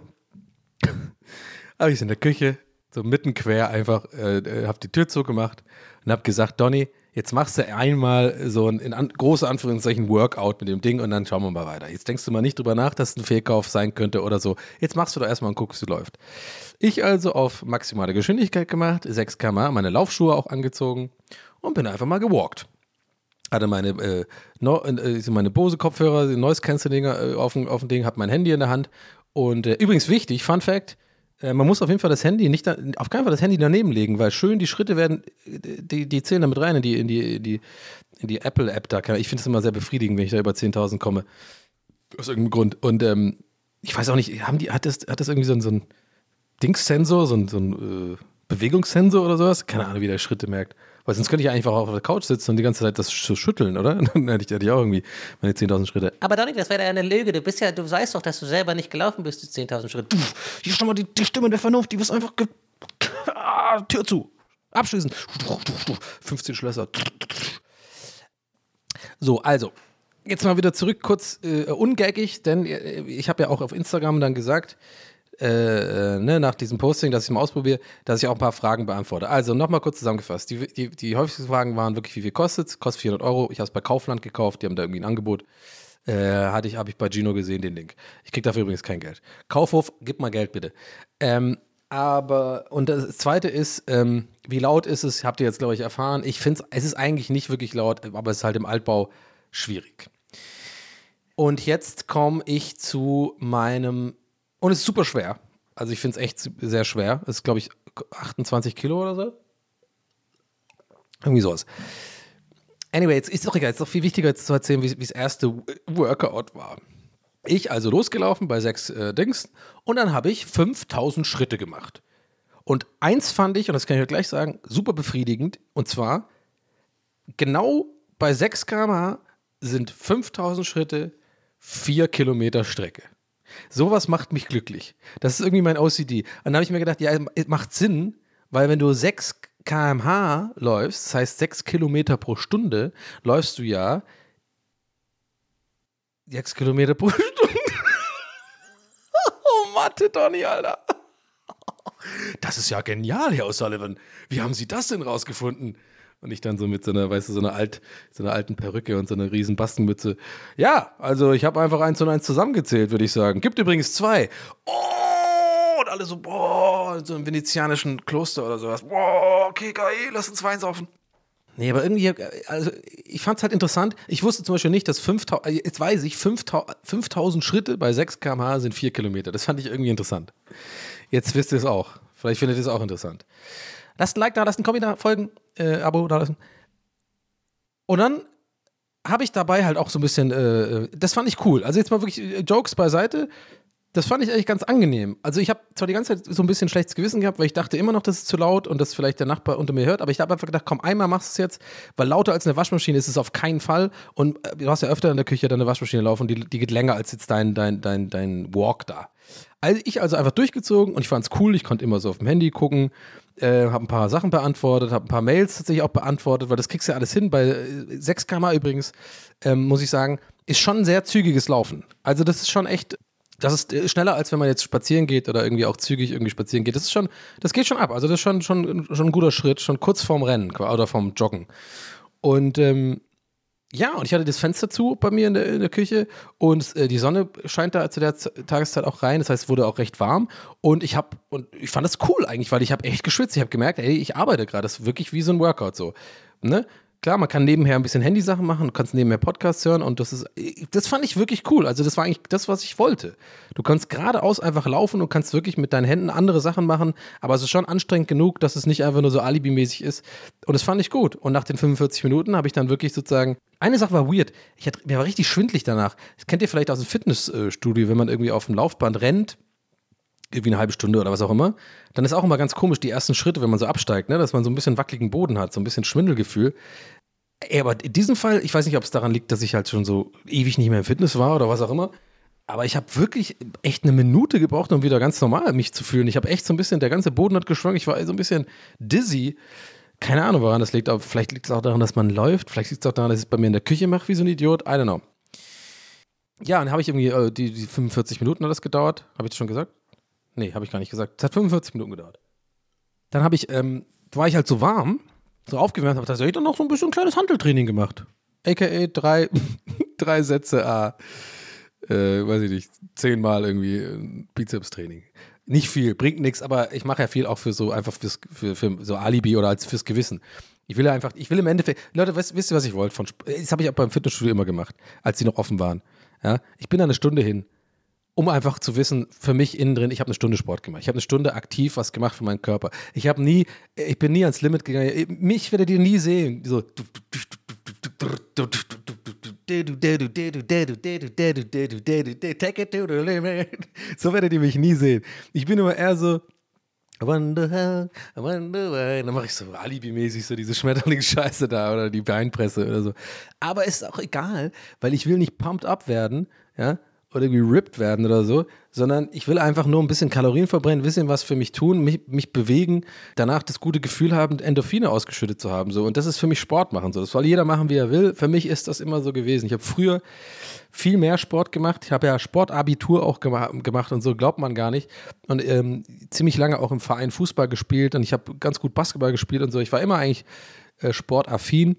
(laughs) habe ich in der Küche, so mitten quer einfach, äh, äh, habe die Tür zugemacht und habe gesagt, Donny, jetzt machst du einmal so ein in an, große Anführungszeichen Workout mit dem Ding und dann schauen wir mal weiter. Jetzt denkst du mal nicht drüber nach, dass es ein Fehlkauf sein könnte oder so. Jetzt machst du doch erstmal und guckst, wie läuft. Ich also auf maximale Geschwindigkeit gemacht, 6 km, meine Laufschuhe auch angezogen und bin einfach mal gewalkt. Hatte meine, äh, no, äh, meine Bose-Kopfhörer, Noise-Canceling äh, auf, dem- auf dem Ding, hab mein Handy in der Hand. Und äh, übrigens wichtig, Fun Fact, äh, man muss auf jeden Fall das Handy nicht, da, auf keinen Fall das Handy daneben legen, weil schön die Schritte werden, die, die zählen damit rein in die, in die, die, in die Apple-App da. Ich finde es immer sehr befriedigend, wenn ich da über 10.000 komme. Aus irgendeinem Grund. Und ähm, ich weiß auch nicht, haben die, hat das, hat das irgendwie so ein, so ein Dingssensor, so ein, so ein äh, Bewegungssensor oder sowas? Keine Ahnung, wie der Schritte merkt. Weil sonst könnte ich einfach auf der Couch sitzen und die ganze Zeit das so schütteln, oder? (laughs) Dann hätte ich, hätte ich auch irgendwie meine 10.000 Schritte. Aber Donny, das wäre ja eine Lüge. Du bist ja, du weißt doch, dass du selber nicht gelaufen bist, die 10.000 Schritte. Hier ist schon mal die, die Stimme der Vernunft, die ist einfach. Ah, Tür zu. Abschließen. 15 Schlösser. So, also. Jetzt mal wieder zurück, kurz äh, ungaggig, denn äh, ich habe ja auch auf Instagram dann gesagt, äh, äh, ne, nach diesem Posting, dass ich mal ausprobiere, dass ich auch ein paar Fragen beantworte. Also nochmal kurz zusammengefasst. Die, die, die häufigsten Fragen waren wirklich, wie viel kostet es? Kostet 400 Euro. Ich habe es bei Kaufland gekauft, die haben da irgendwie ein Angebot. Äh, ich, habe ich bei Gino gesehen, den Link. Ich kriege dafür übrigens kein Geld. Kaufhof, gib mal Geld bitte. Ähm, aber, und das zweite ist, ähm, wie laut ist es? Habt ihr jetzt, glaube ich, erfahren. Ich finde es ist eigentlich nicht wirklich laut, aber es ist halt im Altbau schwierig. Und jetzt komme ich zu meinem, und es ist super schwer. Also ich finde es echt sehr schwer. Es ist, glaube ich, 28 Kilo oder so. Irgendwie sowas. Anyway, jetzt ist doch egal, jetzt ist doch viel wichtiger jetzt zu erzählen, wie das erste Workout war. Ich also losgelaufen bei sechs äh, Dings und dann habe ich 5000 Schritte gemacht. Und eins fand ich, und das kann ich euch gleich sagen, super befriedigend. Und zwar, genau bei 6 km sind 5000 Schritte 4 Kilometer Strecke. Sowas macht mich glücklich. Das ist irgendwie mein OCD. Und dann habe ich mir gedacht, ja, es macht Sinn, weil wenn du 6 kmh läufst, das heißt 6 Kilometer pro Stunde, läufst du ja 6 Kilometer pro (laughs) Stunde. oh, Mathe, Donny, Alter. Das ist ja genial, Herr O'Sullivan. Wie haben Sie das denn rausgefunden? Und ich dann so mit so einer, weißt du, so einer, alt, so einer alten Perücke und so einer riesen Bastenmütze. Ja, also ich habe einfach eins und eins zusammengezählt, würde ich sagen. Gibt übrigens zwei. Oh, und alle so, boah, so einem venezianischen Kloster oder sowas. Boah, okay, geil, lass uns Wein saufen. Nee, aber irgendwie, also ich fand es halt interessant. Ich wusste zum Beispiel nicht, dass 5000, jetzt weiß ich, 5000 5000 Schritte bei 6 km/h sind 4 Kilometer. Das fand ich irgendwie interessant. Jetzt wisst ihr es auch. Vielleicht findet ihr es auch interessant. Lasst ein Like da, lasst ein Kommentar folgen, äh, Abo da lassen. Und dann habe ich dabei halt auch so ein bisschen, äh, das fand ich cool. Also jetzt mal wirklich äh, Jokes beiseite. Das fand ich eigentlich ganz angenehm. Also ich habe zwar die ganze Zeit so ein bisschen schlechtes Gewissen gehabt, weil ich dachte immer noch, das ist zu laut und das vielleicht der Nachbar unter mir hört, aber ich habe einfach gedacht, komm, einmal machst du es jetzt, weil lauter als eine Waschmaschine ist es auf keinen Fall und äh, du hast ja öfter in der Küche deine Waschmaschine laufen, die, die geht länger als jetzt dein, dein, dein, dein Walk da. Also ich also einfach durchgezogen und ich fand es cool, ich konnte immer so auf dem Handy gucken, äh, habe ein paar Sachen beantwortet, habe ein paar Mails tatsächlich auch beantwortet, weil das kriegst du ja alles hin. Bei äh, 6 km übrigens, ähm, muss ich sagen, ist schon ein sehr zügiges Laufen. Also das ist schon echt, das ist äh, schneller, als wenn man jetzt spazieren geht oder irgendwie auch zügig irgendwie spazieren geht. Das ist schon, das geht schon ab. Also das ist schon, schon, schon ein guter Schritt, schon kurz vorm Rennen oder vorm Joggen. Und ähm, ja, und ich hatte das Fenster zu bei mir in der, in der Küche und äh, die Sonne scheint da zu der Z Tageszeit auch rein. Das heißt, es wurde auch recht warm und ich habe und ich fand das cool eigentlich, weil ich habe echt geschwitzt. Ich habe gemerkt, ey, ich arbeite gerade. Das ist wirklich wie so ein Workout so. Ne? Klar, man kann nebenher ein bisschen Handysachen machen, du kannst nebenher Podcasts hören und das ist, das fand ich wirklich cool. Also das war eigentlich das, was ich wollte. Du kannst geradeaus einfach laufen und kannst wirklich mit deinen Händen andere Sachen machen, aber es ist schon anstrengend genug, dass es nicht einfach nur so alibimäßig ist. Und das fand ich gut. Und nach den 45 Minuten habe ich dann wirklich sozusagen, eine Sache war weird. Ich hatte, mir war richtig schwindlig danach. Das kennt ihr vielleicht aus dem Fitnessstudio, wenn man irgendwie auf dem Laufband rennt irgendwie eine halbe Stunde oder was auch immer, dann ist auch immer ganz komisch die ersten Schritte, wenn man so absteigt, ne, dass man so ein bisschen wackeligen Boden hat, so ein bisschen Schwindelgefühl. Ey, aber in diesem Fall, ich weiß nicht, ob es daran liegt, dass ich halt schon so ewig nicht mehr im Fitness war oder was auch immer, Aber ich habe wirklich echt eine Minute gebraucht, um wieder ganz normal mich zu fühlen. Ich habe echt so ein bisschen, der ganze Boden hat geschwankt. Ich war so ein bisschen dizzy. Keine Ahnung, woran das liegt. Aber vielleicht liegt es auch daran, dass man läuft. Vielleicht liegt es auch daran, dass ich es bei mir in der Küche mache, wie so ein Idiot. I don't know. Ja, dann habe ich irgendwie, äh, die, die 45 Minuten hat das gedauert. Habe ich das schon gesagt? Nee, habe ich gar nicht gesagt. Es hat 45 Minuten gedauert. Dann habe ich, ähm, war ich halt so warm, so aufgewärmt, habe tatsächlich dann noch so ein bisschen kleines Handeltraining gemacht. AKA drei, (laughs) drei Sätze, ah, äh, weiß ich nicht, zehnmal irgendwie äh, Bizeps-Training. Nicht viel, bringt nichts, aber ich mache ja viel auch für so einfach fürs, für, für so Alibi oder als fürs Gewissen. Ich will ja einfach, ich will im Endeffekt, Leute, wisst, wisst ihr, was ich wollte? Von, Sp- das habe ich auch beim Fitnessstudio immer gemacht, als die noch offen waren. Ja, ich bin da eine Stunde hin, um einfach zu wissen, für mich innen drin, ich habe eine Stunde Sport gemacht. Ich habe eine Stunde aktiv was gemacht für meinen Körper. Ich habe nie, ich bin nie ans Limit gegangen. Mich werdet ihr nie sehen. So. So werdet ihr mich nie sehen. Ich bin immer eher so, Wonder how, I wonder why. Dann mache ich so alibimäßig so diese Schmetterlingsscheiße da oder die Beinpresse oder so. Aber ist auch egal, weil ich will nicht pumped up werden, ja, oder irgendwie ripped werden oder so, sondern ich will einfach nur ein bisschen Kalorien verbrennen, ein bisschen was für mich tun, mich, mich bewegen, danach das gute Gefühl haben, Endorphine ausgeschüttet zu haben. So. Und das ist für mich Sport machen. So. Das soll jeder machen, wie er will. Für mich ist das immer so gewesen. Ich habe früher viel mehr Sport gemacht. Ich habe ja Sportabitur auch gema gemacht und so, glaubt man gar nicht. Und ähm, ziemlich lange auch im Verein Fußball gespielt und ich habe ganz gut Basketball gespielt und so. Ich war immer eigentlich äh, sportaffin.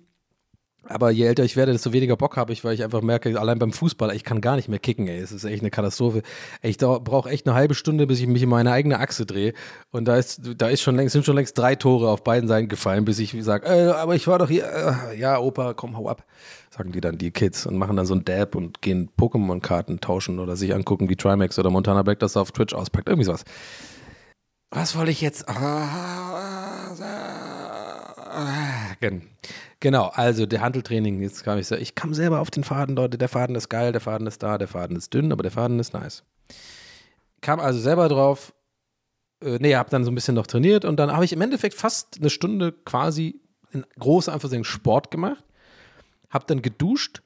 Aber je älter ich werde, desto weniger Bock habe ich, weil ich einfach merke, allein beim Fußball, ich kann gar nicht mehr kicken, ey. Es ist echt eine Katastrophe. Ich brauche echt eine halbe Stunde, bis ich mich in meine eigene Achse drehe. Und da ist, da ist schon längst, sind schon längst drei Tore auf beiden Seiten gefallen, bis ich sage, äh, aber ich war doch hier, äh, ja, Opa, komm, hau ab. Sagen die dann, die Kids, und machen dann so ein Dab und gehen Pokémon-Karten tauschen oder sich angucken, wie Trimax oder Montana Black das auf Twitch auspackt. Irgendwie sowas. Was wollte ich jetzt? Ah, Genau, also der Handeltraining, jetzt kam ich so, ich kam selber auf den Faden, Leute, der Faden ist geil, der Faden ist da, der Faden ist dünn, aber der Faden ist nice. Kam also selber drauf, äh, nee, hab dann so ein bisschen noch trainiert und dann habe ich im Endeffekt fast eine Stunde quasi in großer Anführungszeichen Sport gemacht, hab dann geduscht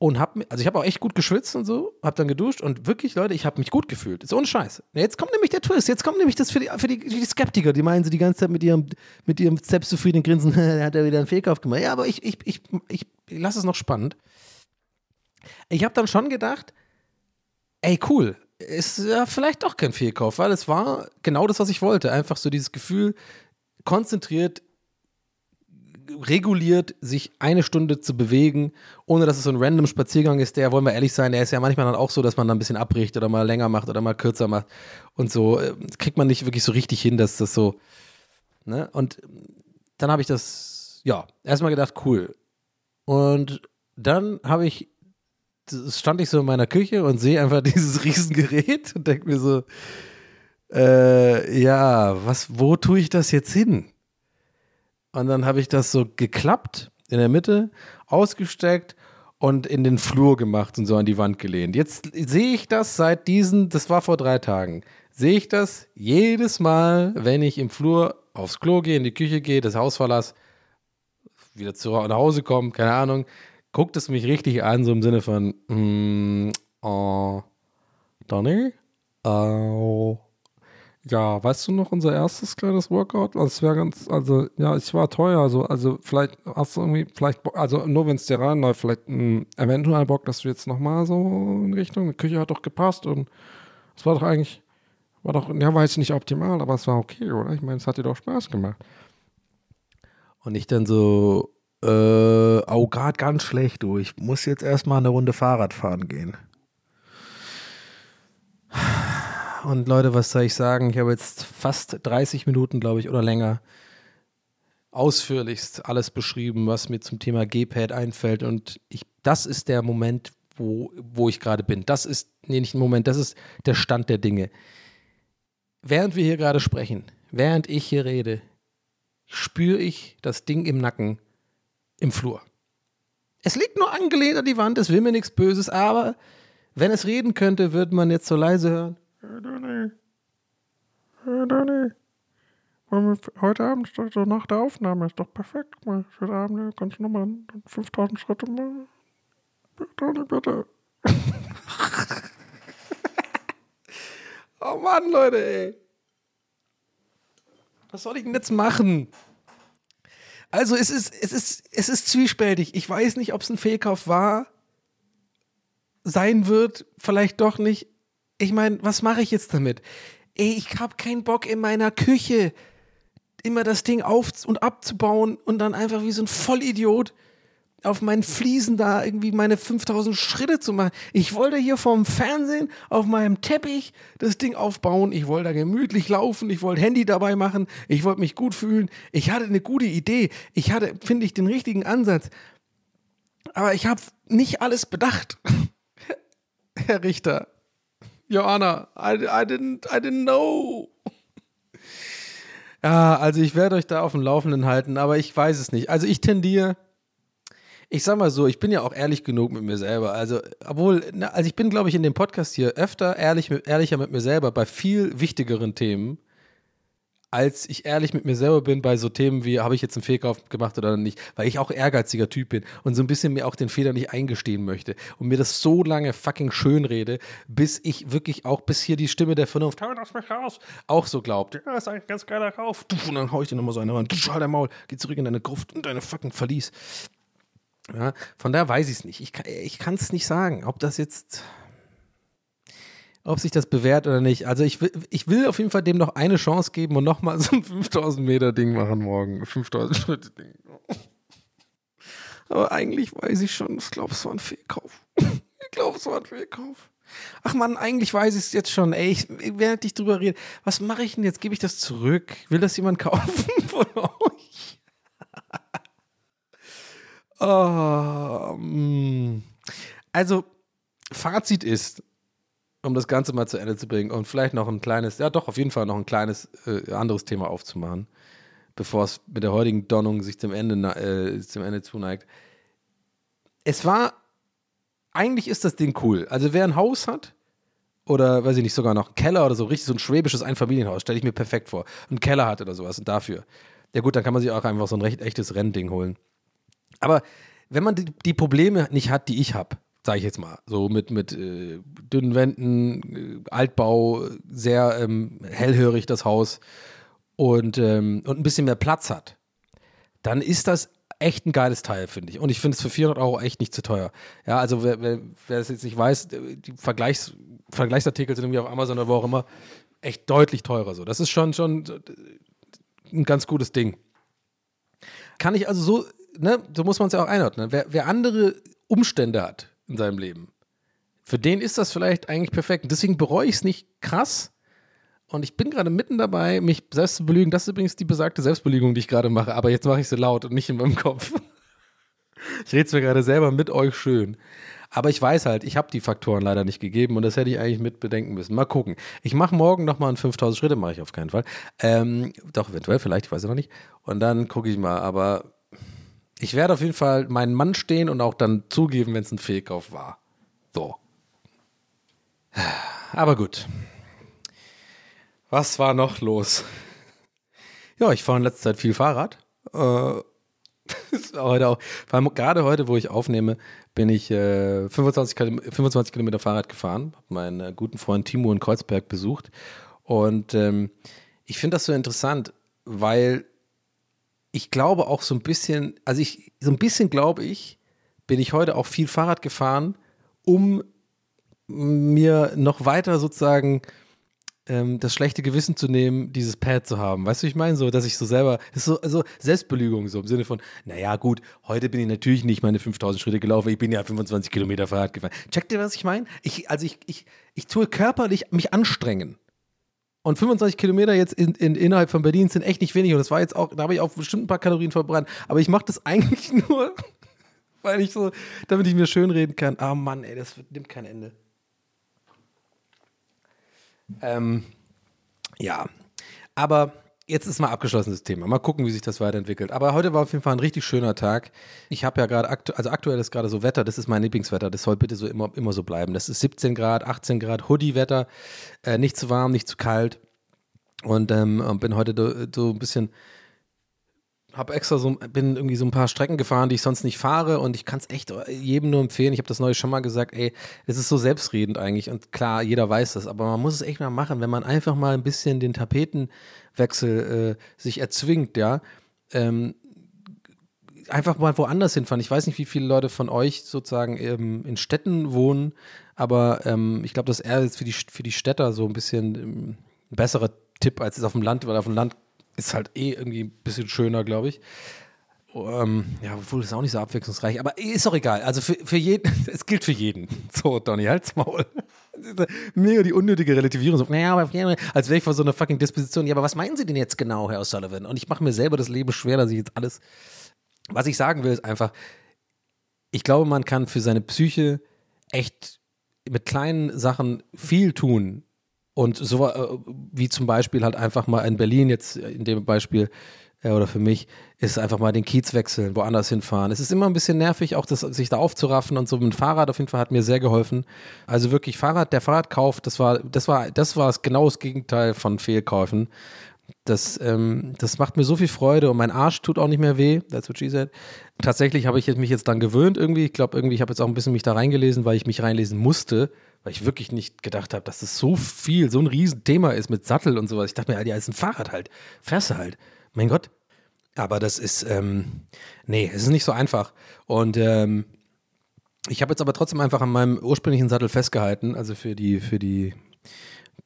und hab, mi- also ich habe auch echt gut geschwitzt und so, hab dann geduscht und wirklich, Leute, ich habe mich gut gefühlt. Ist ohne Scheiß. Jetzt kommt nämlich der Twist, jetzt kommt nämlich das für die, für die, die Skeptiker, die meinen sie die ganze Zeit mit ihrem, mit ihrem selbstzufriedenen Grinsen, (laughs) da hat er wieder einen Fehlkauf gemacht. Ja, aber ich, ich, ich, ich, ich lasse es noch spannend. Ich habe dann schon gedacht, ey, cool, ist ja vielleicht doch kein Fehlkauf, weil es war genau das, was ich wollte. Einfach so dieses Gefühl, konzentriert, reguliert, sich eine Stunde zu bewegen, ohne dass es so ein random Spaziergang ist, der, wollen wir ehrlich sein, der ist ja manchmal dann auch so, dass man dann ein bisschen abbricht oder mal länger macht oder mal kürzer macht und so äh, kriegt man nicht wirklich so richtig hin, dass das so, ne? Und dann habe ich das, ja, erstmal gedacht, cool. Und dann habe ich, stand ich so in meiner Küche und sehe einfach (laughs) dieses Riesengerät und denke mir so, äh, ja, was, wo tue ich das jetzt hin? Und dann habe ich das so geklappt in der Mitte, ausgesteckt und in den Flur gemacht und so an die Wand gelehnt. Jetzt sehe ich das seit diesen, das war vor drei Tagen, sehe ich das jedes Mal, wenn ich im Flur aufs Klo gehe, in die Küche gehe, das Haus verlasse, wieder zu, nach Hause komme, keine Ahnung, guckt es mich richtig an, so im Sinne von, mm, oh, Donny, oh, ja, weißt du noch unser erstes kleines Workout? Das wäre ganz, also ja, ich war teuer, also, also vielleicht hast du irgendwie, vielleicht, also nur wenn es dir reinläuft, vielleicht mh, eventuell Bock, dass du jetzt nochmal so in Richtung, die Küche hat doch gepasst und es war doch eigentlich, war doch, ja, war jetzt nicht optimal, aber es war okay, oder? Ich meine, es hat dir doch Spaß gemacht. Und ich dann so, äh, oh, gerade ganz schlecht, du, ich muss jetzt erstmal eine Runde Fahrrad fahren gehen. Und Leute, was soll ich sagen? Ich habe jetzt fast 30 Minuten, glaube ich, oder länger ausführlichst alles beschrieben, was mir zum Thema G-Pad einfällt. Und ich, das ist der Moment, wo, wo ich gerade bin. Das ist, nee, nicht ein Moment, das ist der Stand der Dinge. Während wir hier gerade sprechen, während ich hier rede, spüre ich das Ding im Nacken im Flur. Es liegt nur angelehnt an die Wand, es will mir nichts Böses, aber wenn es reden könnte, würde man jetzt so leise hören. Hey Danny. Hey Danny. Wollen wir heute Abend, so nach der Aufnahme, ist doch perfekt. Mal, heute Abend kannst du nochmal 5000 Schritte machen. Danny, bitte. (laughs) Oh Mann, Leute, ey. Was soll ich denn jetzt machen? Also es ist, es ist, es ist zwiespältig. Ich weiß nicht, ob es ein Fehlkauf war, sein wird, vielleicht doch nicht. Ich meine, was mache ich jetzt damit? Ey, ich habe keinen Bock in meiner Küche immer das Ding auf und abzubauen und dann einfach wie so ein Vollidiot auf meinen Fliesen da irgendwie meine 5000 Schritte zu machen. Ich wollte hier vorm Fernsehen auf meinem Teppich das Ding aufbauen. Ich wollte da gemütlich laufen. Ich wollte Handy dabei machen. Ich wollte mich gut fühlen. Ich hatte eine gute Idee. Ich hatte, finde ich, den richtigen Ansatz. Aber ich habe nicht alles bedacht. (laughs) Herr Richter. Joanna, I, I, didn't, I didn't know. Ja, also ich werde euch da auf dem Laufenden halten, aber ich weiß es nicht. Also ich tendiere, ich sag mal so, ich bin ja auch ehrlich genug mit mir selber. Also, obwohl, also ich bin, glaube ich, in dem Podcast hier öfter ehrlich, ehrlicher mit mir selber bei viel wichtigeren Themen, als ich ehrlich mit mir selber bin bei so Themen wie, habe ich jetzt einen Fehlkauf gemacht oder nicht, weil ich auch ehrgeiziger Typ bin und so ein bisschen mir auch den Fehler nicht eingestehen möchte und mir das so lange fucking schön rede, bis ich wirklich auch, bis hier die Stimme der Vernunft, hör das mich raus, auch so glaubt. Ja, ist eigentlich ein ganz geiler Kauf. Du, Und dann hau ich dir nochmal so eine ran. Du, halt dein Maul, geh zurück in deine Gruft und deine fucking Verlies. Ja, von daher weiß ich es nicht. Ich kann es nicht sagen, ob das jetzt, ob sich das bewährt oder nicht. Also ich will, ich will auf jeden Fall dem noch eine Chance geben und nochmal so ein 5000 Meter Ding machen morgen. 5000 Schritte Ding. Aber eigentlich weiß ich schon, ich glaube, es war ein Fehlkauf. (laughs) Ich glaube, es war ein Fehlkauf. Ach man, eigentlich weiß ich es jetzt schon. Ey, ich, während ich drüber rede, was mache ich denn jetzt? Gebe ich das zurück? Will das jemand kaufen (laughs) von euch? Oh, (laughs) also, Fazit ist, um das Ganze mal zu Ende zu bringen und vielleicht noch ein kleines, ja doch, auf jeden Fall noch ein kleines äh, anderes Thema aufzumachen, bevor es mit der heutigen Donnung sich zum Ende, äh, zum Ende zuneigt. Es war, eigentlich ist das Ding cool. Also wer ein Haus hat, oder weiß ich nicht, sogar noch einen Keller oder so, richtig so ein schwäbisches Einfamilienhaus, stelle ich mir perfekt vor. Einen Keller hat oder sowas und dafür. Ja gut, dann kann man sich auch einfach so ein recht echtes Rennding holen. Aber wenn man die, die Probleme nicht hat, die ich habe, sage ich jetzt mal, so mit, mit äh, dünnen Wänden, äh, Altbau, sehr ähm, hellhörig das Haus und, ähm, und ein bisschen mehr Platz hat, dann ist das echt ein geiles Teil, finde ich. Und ich finde es für 400 Euro echt nicht zu teuer. Ja, also wer, es jetzt nicht weiß, die Vergleichs, Vergleichsartikel sind irgendwie auf Amazon oder wo auch immer echt deutlich teurer. So, das ist schon, schon ein ganz gutes Ding. Kann ich also so, ne, so muss man es ja auch einordnen. Wer, wer andere Umstände hat in seinem Leben, für den ist das vielleicht eigentlich perfekt. Und deswegen bereue ich es nicht krass. Und ich bin gerade mitten dabei, mich selbst zu belügen. Das ist übrigens die besagte Selbstbelügung, die ich gerade mache. Aber jetzt mache ich sie laut und nicht in meinem Kopf. (laughs) Ich rede es mir gerade selber mit euch schön. Aber ich weiß halt, ich habe die Faktoren leider nicht gegeben und das hätte ich eigentlich mit bedenken müssen. Mal gucken. Ich mache morgen nochmal einen 5000 Schritte, mache ich auf keinen Fall. Ähm, doch, eventuell, vielleicht, ich weiß ja noch nicht. Und dann gucke ich mal. Aber ich werde auf jeden Fall meinen Mann stehen und auch dann zugeben, wenn es ein Fehlkauf war. So. Aber gut. Was war noch los? Ja, ich fahre in letzter Zeit viel Fahrrad. Äh, (laughs) heute auch, vor allem gerade heute, wo ich aufnehme, bin ich äh, 25, Kilom 25 Kilometer Fahrrad gefahren, habe meinen äh, guten Freund Timo in Kreuzberg besucht. Und ähm, ich finde das so interessant, weil ich glaube auch so ein bisschen, also ich, so ein bisschen glaube ich, bin ich heute auch viel Fahrrad gefahren, um mir noch weiter sozusagen ähm, das schlechte Gewissen zu nehmen, dieses Pad zu haben. Weißt du, ich meine so, dass ich so selber, das ist so also Selbstbelügung so im Sinne von, naja gut, heute bin ich natürlich nicht meine 5000 Schritte gelaufen, ich bin ja 25 Kilometer Fahrrad gefahren. Checkt ihr, was ich meine? Ich, also ich, ich, ich tue körperlich mich anstrengen. Und 25 Kilometer jetzt in, in, innerhalb von Berlin sind echt nicht wenig. Und das war jetzt auch, da habe ich auch bestimmt ein paar Kalorien verbrannt. Aber ich mache das (laughs) eigentlich nur, weil ich so, damit ich mir schön reden kann. Ah Mann, ey, das nimmt kein Ende. Ähm, ja, aber jetzt ist mal abgeschlossenes Thema. Mal gucken, wie sich das weiterentwickelt. Aber heute war auf jeden Fall ein richtig schöner Tag. Ich habe ja gerade, aktu also aktuell ist gerade so Wetter, das ist mein Lieblingswetter, das soll bitte so immer, immer so bleiben. Das ist 17 Grad, 18 Grad, Hoodie-Wetter, äh, nicht zu warm, nicht zu kalt. Und ähm, bin heute so ein bisschen Habe extra so, bin irgendwie so ein paar Strecken gefahren, die ich sonst nicht fahre und ich kann es echt jedem nur empfehlen. Ich habe das neue schon mal gesagt, ey, es ist so selbstredend eigentlich und klar, jeder weiß das, aber man muss es echt mal machen, wenn man einfach mal ein bisschen den Tapetenwechsel äh, sich erzwingt, ja. Ähm, einfach mal woanders hinfahren. Ich weiß nicht, wie viele Leute von euch sozusagen ähm, in Städten wohnen, aber ähm, ich glaube, das ist eher jetzt für die, für die Städter so ein bisschen ähm, ein besserer Tipp als es auf dem Land, weil auf dem Land ist halt eh irgendwie ein bisschen schöner, glaube ich. Ähm, ja, obwohl ist auch nicht so abwechslungsreich, aber ist doch egal. Also für, für jeden, (laughs) es gilt für jeden. So, Donny, halt's Maul. (laughs) Mega die unnötige Relativierung. So, naja, aber als wäre ich vor so einer fucking Disposition. Ja, aber was meinen Sie denn jetzt genau, Herr O'Sullivan? Und ich mache mir selber das Leben schwer, dass ich jetzt alles. Was ich sagen will, ist einfach, ich glaube, man kann für seine Psyche echt mit kleinen Sachen viel tun. Und so äh, wie zum Beispiel halt einfach mal in Berlin jetzt in dem Beispiel äh, oder für mich ist einfach mal den Kiez wechseln, woanders hinfahren. Es ist immer ein bisschen nervig, auch das, sich da aufzuraffen und so mit dem Fahrrad auf jeden Fall hat mir sehr geholfen. Also wirklich Fahrrad, der Fahrradkauf, das war, das war, das war genau das Gegenteil von Fehlkäufen. Das, ähm, das macht mir so viel Freude und mein Arsch tut auch nicht mehr weh. That's what she said. Tatsächlich habe ich mich jetzt dann gewöhnt irgendwie. Ich glaube irgendwie, ich habe jetzt auch ein bisschen mich da reingelesen, weil ich mich reinlesen musste, weil ich wirklich nicht gedacht habe, dass das so viel, so ein Riesenthema ist mit Sattel und sowas. Ich dachte mir, ja, ist ein Fahrrad halt. Du halt. Mein Gott. Aber das ist, ähm, nee, es ist nicht so einfach. Und ähm, ich habe jetzt aber trotzdem einfach an meinem ursprünglichen Sattel festgehalten, also für die, für die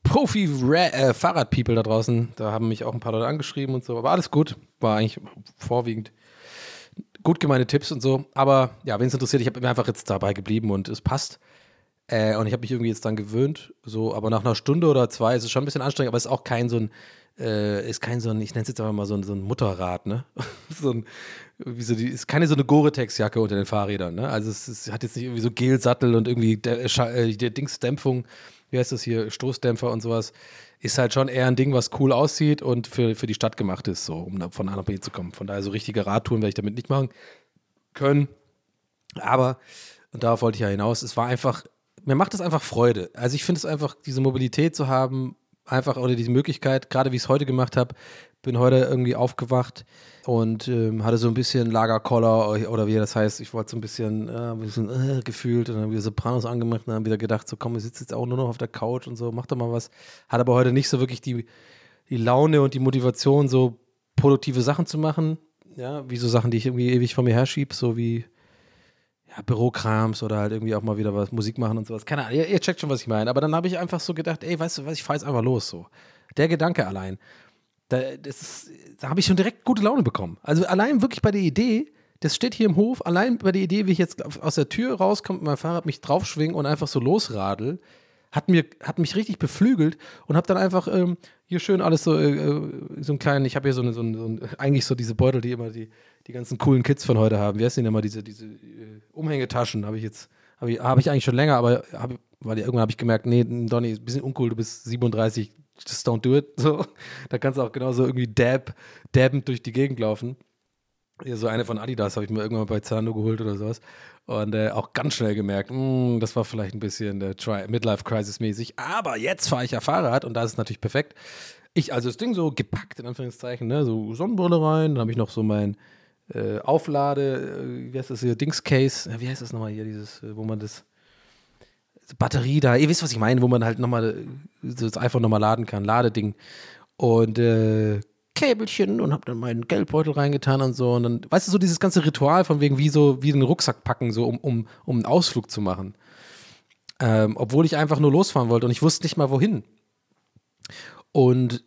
Profi-Fahrrad-People da draußen. Da haben mich auch ein paar Leute angeschrieben und so. Aber alles gut. War eigentlich vorwiegend gut gemeinte Tipps und so. Aber ja, wen es interessiert, ich habe mir einfach jetzt dabei geblieben und es passt. Äh, und ich habe mich irgendwie jetzt dann gewöhnt. So, aber nach einer Stunde oder zwei ist es schon ein bisschen anstrengend, aber es ist auch kein so ein, äh, ist kein so ein, ich nenne es jetzt einfach mal so ein, so ein Mutterrad, ne? (laughs) so ein, wie so die, ist keine so eine Gore-Tex-Jacke unter den Fahrrädern, ne? Also es, es, hat jetzt nicht irgendwie so Gelsattel und irgendwie der, äh, der Dingsdämpfung, wie heißt das hier, Stoßdämpfer und sowas. Ist halt schon eher ein Ding, was cool aussieht und für, für die Stadt gemacht ist, so, um von A nach B zu kommen. Von daher so richtige Radtouren werde ich damit nicht machen können. Aber, und darauf wollte ich ja hinaus, es war einfach, mir macht es einfach Freude. Also ich finde es einfach, diese Mobilität zu haben, einfach oder diese Möglichkeit, gerade wie ich es heute gemacht habe, bin heute irgendwie aufgewacht und ähm, hatte so ein bisschen Lagerkoller oder wie das heißt. Ich wollte so ein bisschen, äh, ein bisschen äh, gefühlt und dann wieder Sopranos angemacht und dann wieder gedacht, so komm, ich sitze jetzt auch nur noch auf der Couch und so, mach doch mal was. Hat aber heute nicht so wirklich die, die Laune und die Motivation, so produktive Sachen zu machen. Ja, wie so Sachen, die ich irgendwie ewig vor mir herschiebe, so wie ja, Bürokrams oder halt irgendwie auch mal wieder was Musik machen und sowas. Keine Ahnung, ihr, ihr checkt schon, was ich meine. Aber dann habe ich einfach so gedacht, ey, weißt du was, ich fahre jetzt einfach los so. Der Gedanke allein, da, da habe ich schon direkt gute Laune bekommen. Also allein wirklich bei der Idee, das steht hier im Hof, allein bei der Idee, wie ich jetzt aus der Tür rauskomme mit meinem Fahrrad, mich draufschwingen und einfach so losradel, hat, mir, hat mich richtig beflügelt und habe dann einfach ähm, hier schön alles so, äh, so einen kleinen, ich habe hier so, eine, so, eine, so eine, eigentlich so diese Beutel, die immer die, die ganzen coolen Kids von heute haben. Wie heißt denn immer diese, diese äh, Umhängetaschen? Habe ich jetzt, habe ich, hab ich eigentlich schon länger, aber hab, weil irgendwann habe ich gemerkt, nee, Donny, ein bisschen uncool, du bist 37, just don't do it. (laughs) So, da kannst du auch genauso irgendwie dab, dabbend durch die Gegend laufen. Ja, so eine von Adidas habe ich mir irgendwann bei Zalando geholt oder sowas. Und äh, auch ganz schnell gemerkt, mh, das war vielleicht ein bisschen äh, Midlife-Crisis-mäßig. Aber jetzt fahre ich ja Fahrrad und da ist es natürlich perfekt. Ich also das Ding so gepackt, in Anführungszeichen, ne? so Sonnenbrille rein, dann habe ich noch so mein äh, Auflade, äh, wie heißt das hier, Dings-Case, wie heißt das nochmal hier, dieses, äh, wo man das, Batterie da, ihr wisst, was ich meine, wo man halt nochmal das iPhone nochmal laden kann, Ladeding. Und äh, Käbelchen und hab dann meinen Geldbeutel reingetan und so. Und dann, weißt du, so dieses ganze Ritual von wegen wie so, wie einen Rucksack packen, so um, um, um einen Ausflug zu machen. Ähm, obwohl ich einfach nur losfahren wollte und ich wusste nicht mal wohin. Und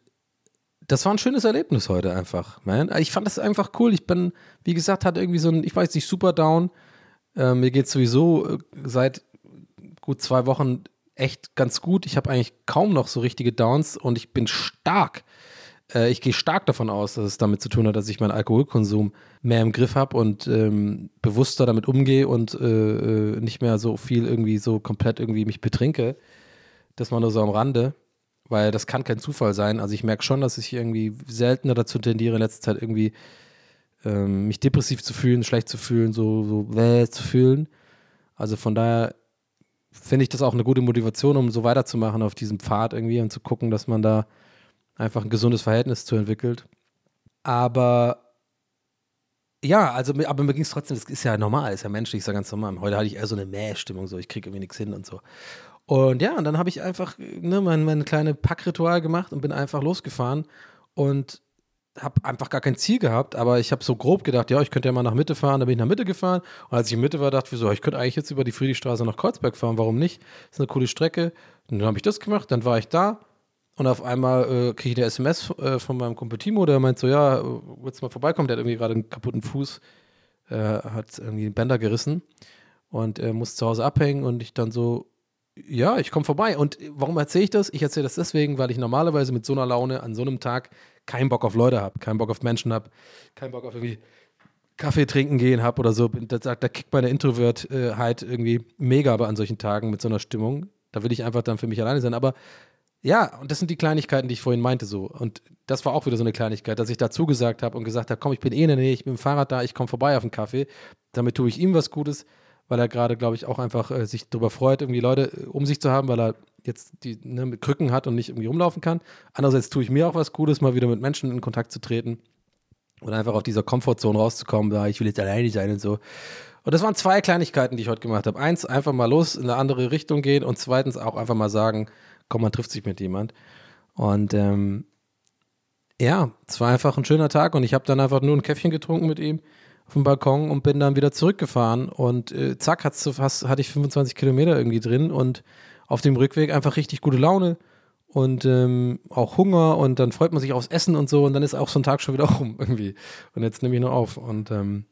das war ein schönes Erlebnis heute einfach, man. Ich fand das einfach cool. Ich bin, wie gesagt, hatte irgendwie so ein, ich weiß nicht, super down. Äh, mir geht sowieso äh, seit gut zwei Wochen echt ganz gut. Ich habe eigentlich kaum noch so richtige Downs und ich bin stark. Äh, ich gehe stark davon aus, dass es damit zu tun hat, dass ich meinen Alkoholkonsum mehr im Griff habe und ähm, bewusster damit umgehe und äh, äh, nicht mehr so viel irgendwie so komplett irgendwie mich betrinke. Das mal nur so am Rande, weil das kann kein Zufall sein. Also ich merke schon, dass ich irgendwie seltener dazu tendiere, in letzter Zeit irgendwie ähm, mich depressiv zu fühlen, schlecht zu fühlen, so, so äh, zu fühlen. Also von daher finde ich das auch eine gute Motivation, um so weiterzumachen auf diesem Pfad irgendwie und zu gucken, dass man da einfach ein gesundes Verhältnis zu entwickelt. Aber ja, also aber mir ging es trotzdem, das ist ja normal, ist ja menschlich, ist ja ganz normal. Heute hatte ich eher so eine Mähstimmung, so ich kriege irgendwie nichts hin und so. Und ja, und dann habe ich einfach ne, mein, mein kleine Packritual gemacht und bin einfach losgefahren und habe einfach gar kein Ziel gehabt, aber ich habe so grob gedacht, ja, ich könnte ja mal nach Mitte fahren, dann bin ich nach Mitte gefahren und als ich in Mitte war, dachte ich so, ich könnte eigentlich jetzt über die Friedrichstraße nach Kreuzberg fahren, warum nicht? ist eine coole Strecke. Und dann habe ich das gemacht, dann war ich da und auf einmal äh, kriege ich eine SMS äh, von meinem Kumpel Timo, der meint so, ja, äh, willst du mal vorbeikommen? Der hat irgendwie gerade einen kaputten Fuß, äh, hat irgendwie einen Bänder gerissen und er muss zu Hause abhängen und ich dann so, ja, ich komme vorbei. Und warum erzähle ich das? Ich erzähle das deswegen, weil ich normalerweise mit so einer Laune an so einem Tag keinen Bock auf Leute habe, keinen Bock auf Menschen habe, keinen Bock auf irgendwie Kaffee trinken gehen habe oder so. Da, da kickt meine Introvertheit irgendwie mega aber an solchen Tagen mit so einer Stimmung. Da will ich einfach dann für mich alleine sein. Aber ja, und das sind die Kleinigkeiten, die ich vorhin meinte so. Und das war auch wieder so eine Kleinigkeit, dass ich dazu gesagt habe und gesagt habe, komm, ich bin eh in der Nähe, ich bin dem Fahrrad da, ich komme vorbei auf einen Kaffee. Damit tue ich ihm was Gutes, weil er gerade, glaube ich, auch einfach äh, sich darüber freut, irgendwie Leute äh, um sich zu haben, weil er jetzt die ne, mit Krücken hat und nicht irgendwie rumlaufen kann. Andererseits tue ich mir auch was Gutes, mal wieder mit Menschen in Kontakt zu treten und einfach auf dieser Komfortzone rauszukommen, da ich will jetzt alleine sein und so. Und das waren zwei Kleinigkeiten, die ich heute gemacht habe. Eins, einfach mal los in eine andere Richtung gehen und zweitens auch einfach mal sagen, komm, man trifft sich mit jemand. Und ähm, ja, es war einfach ein schöner Tag und ich habe dann einfach nur ein Käffchen getrunken mit ihm auf dem Balkon und bin dann wieder zurückgefahren und äh, zack, hat's so fast, hatte ich 25 Kilometer irgendwie drin und auf dem Rückweg einfach richtig gute Laune und ähm, auch Hunger und dann freut man sich aufs Essen und so und dann ist auch so ein Tag schon wieder (laughs) rum irgendwie. Und jetzt nehme ich noch auf und ähm,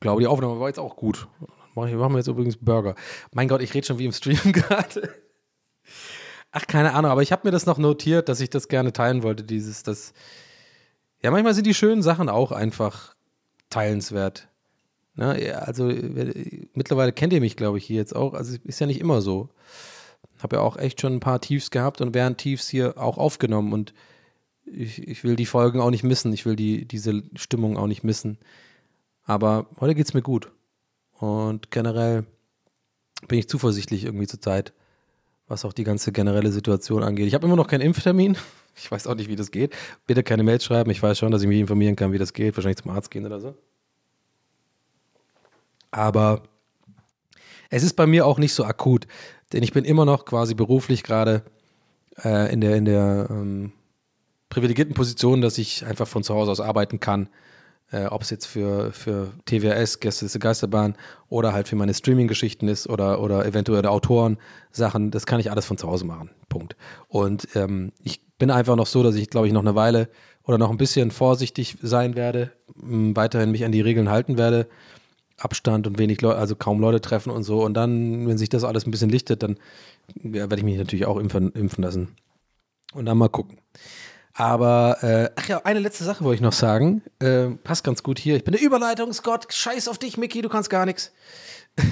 glaube, die Aufnahme war jetzt auch gut. Machen wir machen wir jetzt übrigens Burger. Mein Gott, ich rede schon wie im Stream (laughs) gerade. Ach, keine Ahnung, aber ich habe mir das noch notiert, dass ich das gerne teilen wollte, dieses, das. Ja, manchmal sind die schönen Sachen auch einfach teilenswert. Ne? Ja, also mittlerweile kennt ihr mich, glaube ich, hier jetzt auch. Also ist ja nicht immer so. Habe ja auch echt schon ein paar Tiefs gehabt und während Tiefs hier auch aufgenommen und ich, ich will die Folgen auch nicht missen. Ich will die, diese Stimmung auch nicht missen. Aber heute geht's mir gut. Und generell bin ich zuversichtlich irgendwie zur Zeit, was auch die ganze generelle Situation angeht. Ich habe immer noch keinen Impftermin. Ich weiß auch nicht, wie das geht. Bitte keine Mails schreiben. Ich weiß schon, dass ich mich informieren kann, wie das geht. Wahrscheinlich zum Arzt gehen oder so. Aber es ist bei mir auch nicht so akut, denn ich bin immer noch quasi beruflich gerade äh, in der, in der ähm, privilegierten Position, dass ich einfach von zu Hause aus arbeiten kann. Äh, Ob es jetzt für, für TWS, Gäste ist Geisterbahn oder halt für meine Streaming-Geschichten ist oder, oder eventuell Autoren-Sachen, das kann ich alles von zu Hause machen. Punkt. Und ähm, ich bin einfach noch so, dass ich, glaube ich, noch eine Weile oder noch ein bisschen vorsichtig sein werde, weiterhin mich an die Regeln halten werde. Abstand und wenig Leute, also kaum Leute treffen und so. Und dann, wenn sich das alles ein bisschen lichtet, dann ja, werde ich mich natürlich auch impfen, impfen lassen. Und dann mal gucken. Aber, äh, ach ja, eine letzte Sache wollte ich noch sagen. Äh, passt ganz gut hier. Ich bin der Überleitungsgott. Scheiß auf dich, Mickey, du kannst gar nichts. (laughs)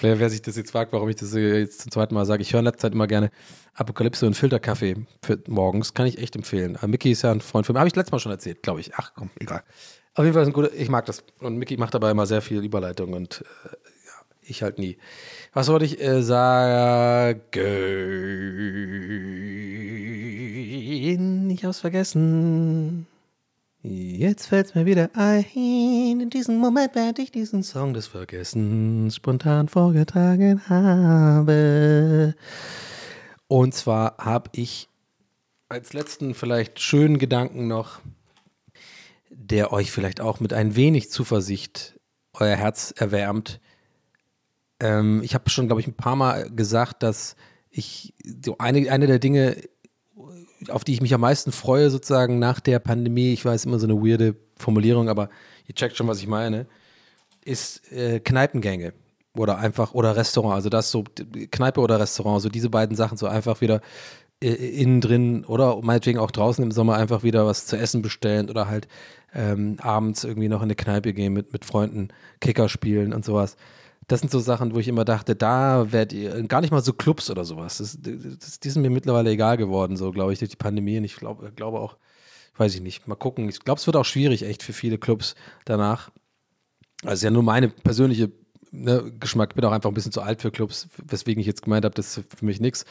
Wer, wer sich das jetzt fragt, warum ich das äh, jetzt zum zweiten Mal sage, ich höre in letzter Zeit immer gerne Apokalypse und Filterkaffee für morgens. Kann ich echt empfehlen. Aber Mickey ist ja ein Freund von mir. Habe ich letztes Mal schon erzählt, glaube ich. Ach komm, egal. Auf jeden Fall ist ein guter, ich mag das. Und Mickey macht dabei immer sehr viel Überleitung und äh, ich halt nie. Was wollte ich äh, sagen? Ich hab's vergessen. Jetzt fällt's mir wieder ein. In diesem Moment werde ich diesen Song des Vergessens spontan vorgetragen habe. Und zwar habe ich als letzten vielleicht schönen Gedanken noch, der euch vielleicht auch mit ein wenig Zuversicht euer Herz erwärmt. Ähm, ich habe schon, glaube ich, ein paar Mal gesagt, dass ich so eine, eine der Dinge, auf die ich mich am meisten freue, sozusagen nach der Pandemie, ich weiß immer so eine weirde Formulierung, aber ihr checkt schon, was ich meine, ist äh, Kneipengänge oder einfach oder Restaurant. Also das so Kneipe oder Restaurant, so diese beiden Sachen so einfach wieder äh, innen drin oder meinetwegen auch draußen im Sommer einfach wieder was zu essen bestellen oder halt ähm, abends irgendwie noch in eine Kneipe gehen mit, mit Freunden, Kicker spielen und sowas. Das sind so Sachen, wo ich immer dachte, da werdet ihr gar nicht mal so Clubs oder sowas. Das, das, die sind mir mittlerweile egal geworden, so glaube ich, durch die Pandemie. Und ich glaube glaube auch, weiß ich nicht, mal gucken. Ich glaube, es wird auch schwierig, echt für viele Clubs danach. Also ja nur meine persönliche ne, Geschmack. Ich bin auch einfach ein bisschen zu alt für Clubs, weswegen ich jetzt gemeint habe, das ist für mich nichts.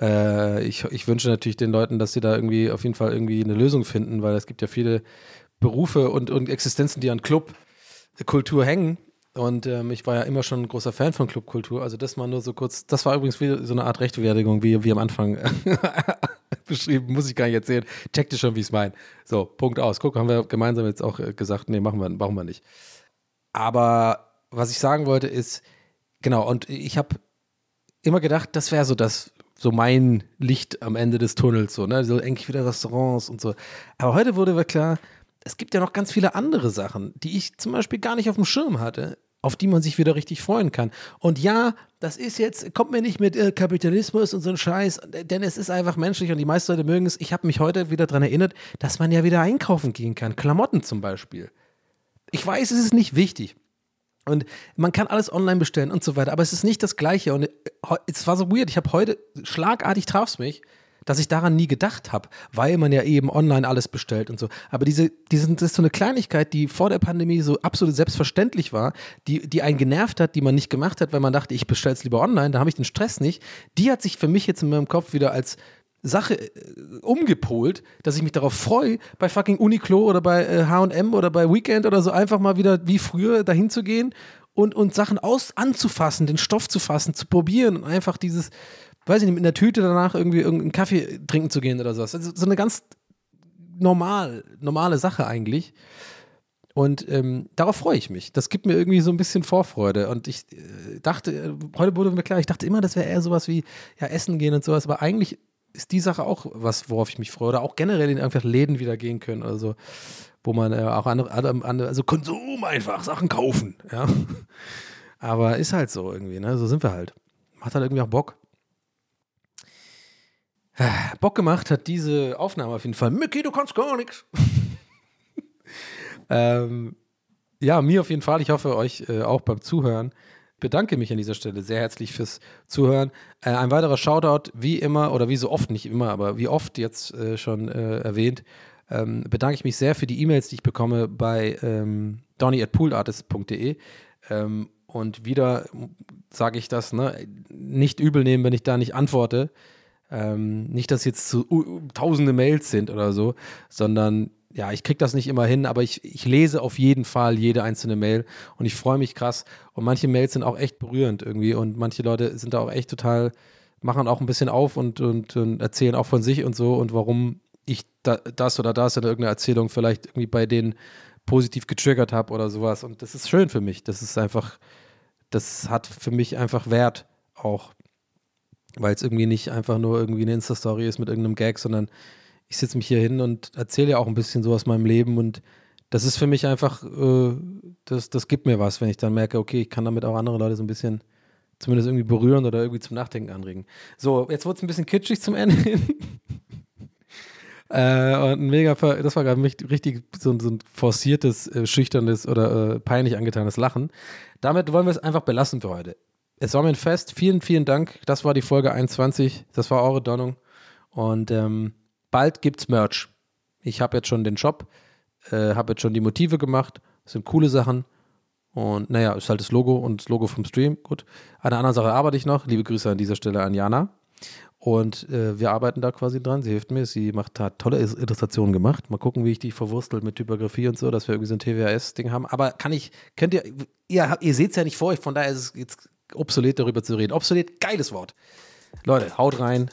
Äh, ich, ich wünsche natürlich den Leuten, dass sie da irgendwie auf jeden Fall irgendwie eine Lösung finden, weil es gibt ja viele Berufe und, und Existenzen, die an Clubkultur hängen. Und ähm, ich war ja immer schon ein großer Fan von Clubkultur. Also das mal nur so kurz. Das war übrigens wie so eine Art Rechtfertigung, wie, wie am Anfang (laughs) beschrieben. Muss ich gar nicht erzählen. Checkt ihr schon, wie es meine. So, Punkt aus. Guck, haben wir gemeinsam jetzt auch äh, gesagt, nee, machen wir, machen wir nicht. Aber was ich sagen wollte ist, genau, und ich habe immer gedacht, das wäre so das, so mein Licht am Ende des Tunnels, so, ne? So endlich wieder Restaurants und so. Aber heute wurde mir klar, es gibt ja noch ganz viele andere Sachen, die ich zum Beispiel gar nicht auf dem Schirm hatte, auf die man sich wieder richtig freuen kann. Und ja, das ist jetzt, kommt mir nicht mit äh, Kapitalismus und so ein Scheiß, denn es ist einfach menschlich und die meisten Leute mögen es. Ich habe mich heute wieder daran erinnert, dass man ja wieder einkaufen gehen kann. Klamotten zum Beispiel. Ich weiß, es ist nicht wichtig. Und man kann alles online bestellen und so weiter, aber es ist nicht das Gleiche. Und äh, es war so weird. Ich habe heute schlagartig traf's mich, dass ich daran nie gedacht habe, weil man ja eben online alles bestellt und so. Aber diese, diese, das ist so eine Kleinigkeit, die vor der Pandemie so absolut selbstverständlich war, die, die einen genervt hat, die man nicht gemacht hat, weil man dachte, ich bestelle es lieber online, da habe ich den Stress nicht. Die hat sich für mich jetzt in meinem Kopf wieder als Sache äh, umgepolt, dass ich mich darauf freue, bei fucking Uniqlo oder bei H&M oder bei Weekend oder so einfach mal wieder wie früher dahin zu gehen und, und Sachen aus anzufassen, den Stoff zu fassen, zu probieren und einfach dieses, weiß ich nicht, mit einer Tüte danach irgendwie irgendeinen Kaffee trinken zu gehen oder sowas. Also so eine ganz normal, normale Sache eigentlich. Und ähm, darauf freue ich mich. Das gibt mir irgendwie so ein bisschen Vorfreude. Und ich äh, dachte, heute wurde mir klar, ich dachte immer, das wäre eher sowas wie ja, Essen gehen und sowas. Aber eigentlich ist die Sache auch was, worauf ich mich freue. Oder auch generell in einfach Läden wieder gehen können oder so, wo man äh, auch andere, andere, andere, also Konsum einfach, Sachen kaufen. Ja. (laughs) Aber ist halt so irgendwie, ne? So sind wir halt. Macht halt irgendwie auch Bock. Bock gemacht hat diese Aufnahme auf jeden Fall. Mickey, du kannst gar nichts. (laughs) ähm, ja, mir auf jeden Fall. Ich hoffe, euch äh, auch beim Zuhören. Bedanke mich an dieser Stelle sehr herzlich fürs Zuhören. Äh, ein weiterer Shoutout, wie immer, oder wie so oft, nicht immer, aber wie oft jetzt äh, schon äh, erwähnt, ähm, bedanke ich mich sehr für die E-Mails, die ich bekomme bei ähm, donny.poolartist.de. Ähm, und wieder sage ich das, ne, nicht übel nehmen, wenn ich da nicht antworte. Ähm, nicht, dass jetzt so uh, tausende Mails sind oder so, sondern ja, ich kriege das nicht immer hin, aber ich, ich lese auf jeden Fall jede einzelne Mail und ich freue mich krass. Und manche Mails sind auch echt berührend irgendwie und manche Leute sind da auch echt total, machen auch ein bisschen auf und, und, und erzählen auch von sich und so und warum ich da, das oder das in irgendeiner Erzählung vielleicht irgendwie bei denen positiv getriggert habe oder sowas. Und das ist schön für mich. Das ist einfach, das hat für mich einfach Wert auch weil es irgendwie nicht einfach nur irgendwie eine Insta-Story ist mit irgendeinem Gag, sondern ich sitze mich hier hin und erzähle ja auch ein bisschen so aus meinem Leben und das ist für mich einfach, äh, das, das gibt mir was, wenn ich dann merke, okay, ich kann damit auch andere Leute so ein bisschen zumindest irgendwie berühren oder irgendwie zum Nachdenken anregen. So, jetzt wurde es ein bisschen kitschig zum Ende hin. (laughs) äh, und mega, das war gerade richtig, richtig so, so ein forciertes, äh, schüchternes oder äh, peinlich angetanes Lachen. Damit wollen wir es einfach belassen für heute. Es war mir ein Fest. Vielen, vielen Dank. Das war die Folge 21. Das war eure Donnung. Und ähm, bald gibt's Merch. Ich habe jetzt schon den Shop, äh, habe jetzt schon die Motive gemacht. Das sind coole Sachen. Und naja, ist halt das Logo und das Logo vom Stream. Gut. An einer anderen Sache arbeite ich noch. Liebe Grüße an dieser Stelle an Jana. Und äh, wir arbeiten da quasi dran. Sie hilft mir. Sie macht, hat tolle Illustrationen gemacht. Mal gucken, wie ich die verwurstel mit Typografie und so, dass wir irgendwie so ein TWAS-Ding haben. Aber kann ich, könnt ihr, ihr, ihr seht es ja nicht vor euch, von daher ist es jetzt obsolet darüber zu reden. Obsolet, geiles Wort. Leute, haut rein.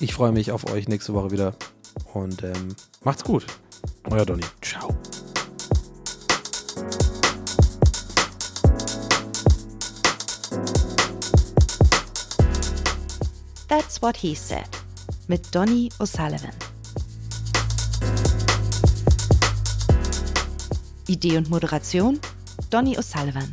Ich freue mich auf euch nächste Woche wieder. Und ähm, macht's gut. Euer Donny. Ciao. That's What He Said mit Donny O'Sullivan. Idee und Moderation Donny O'Sullivan.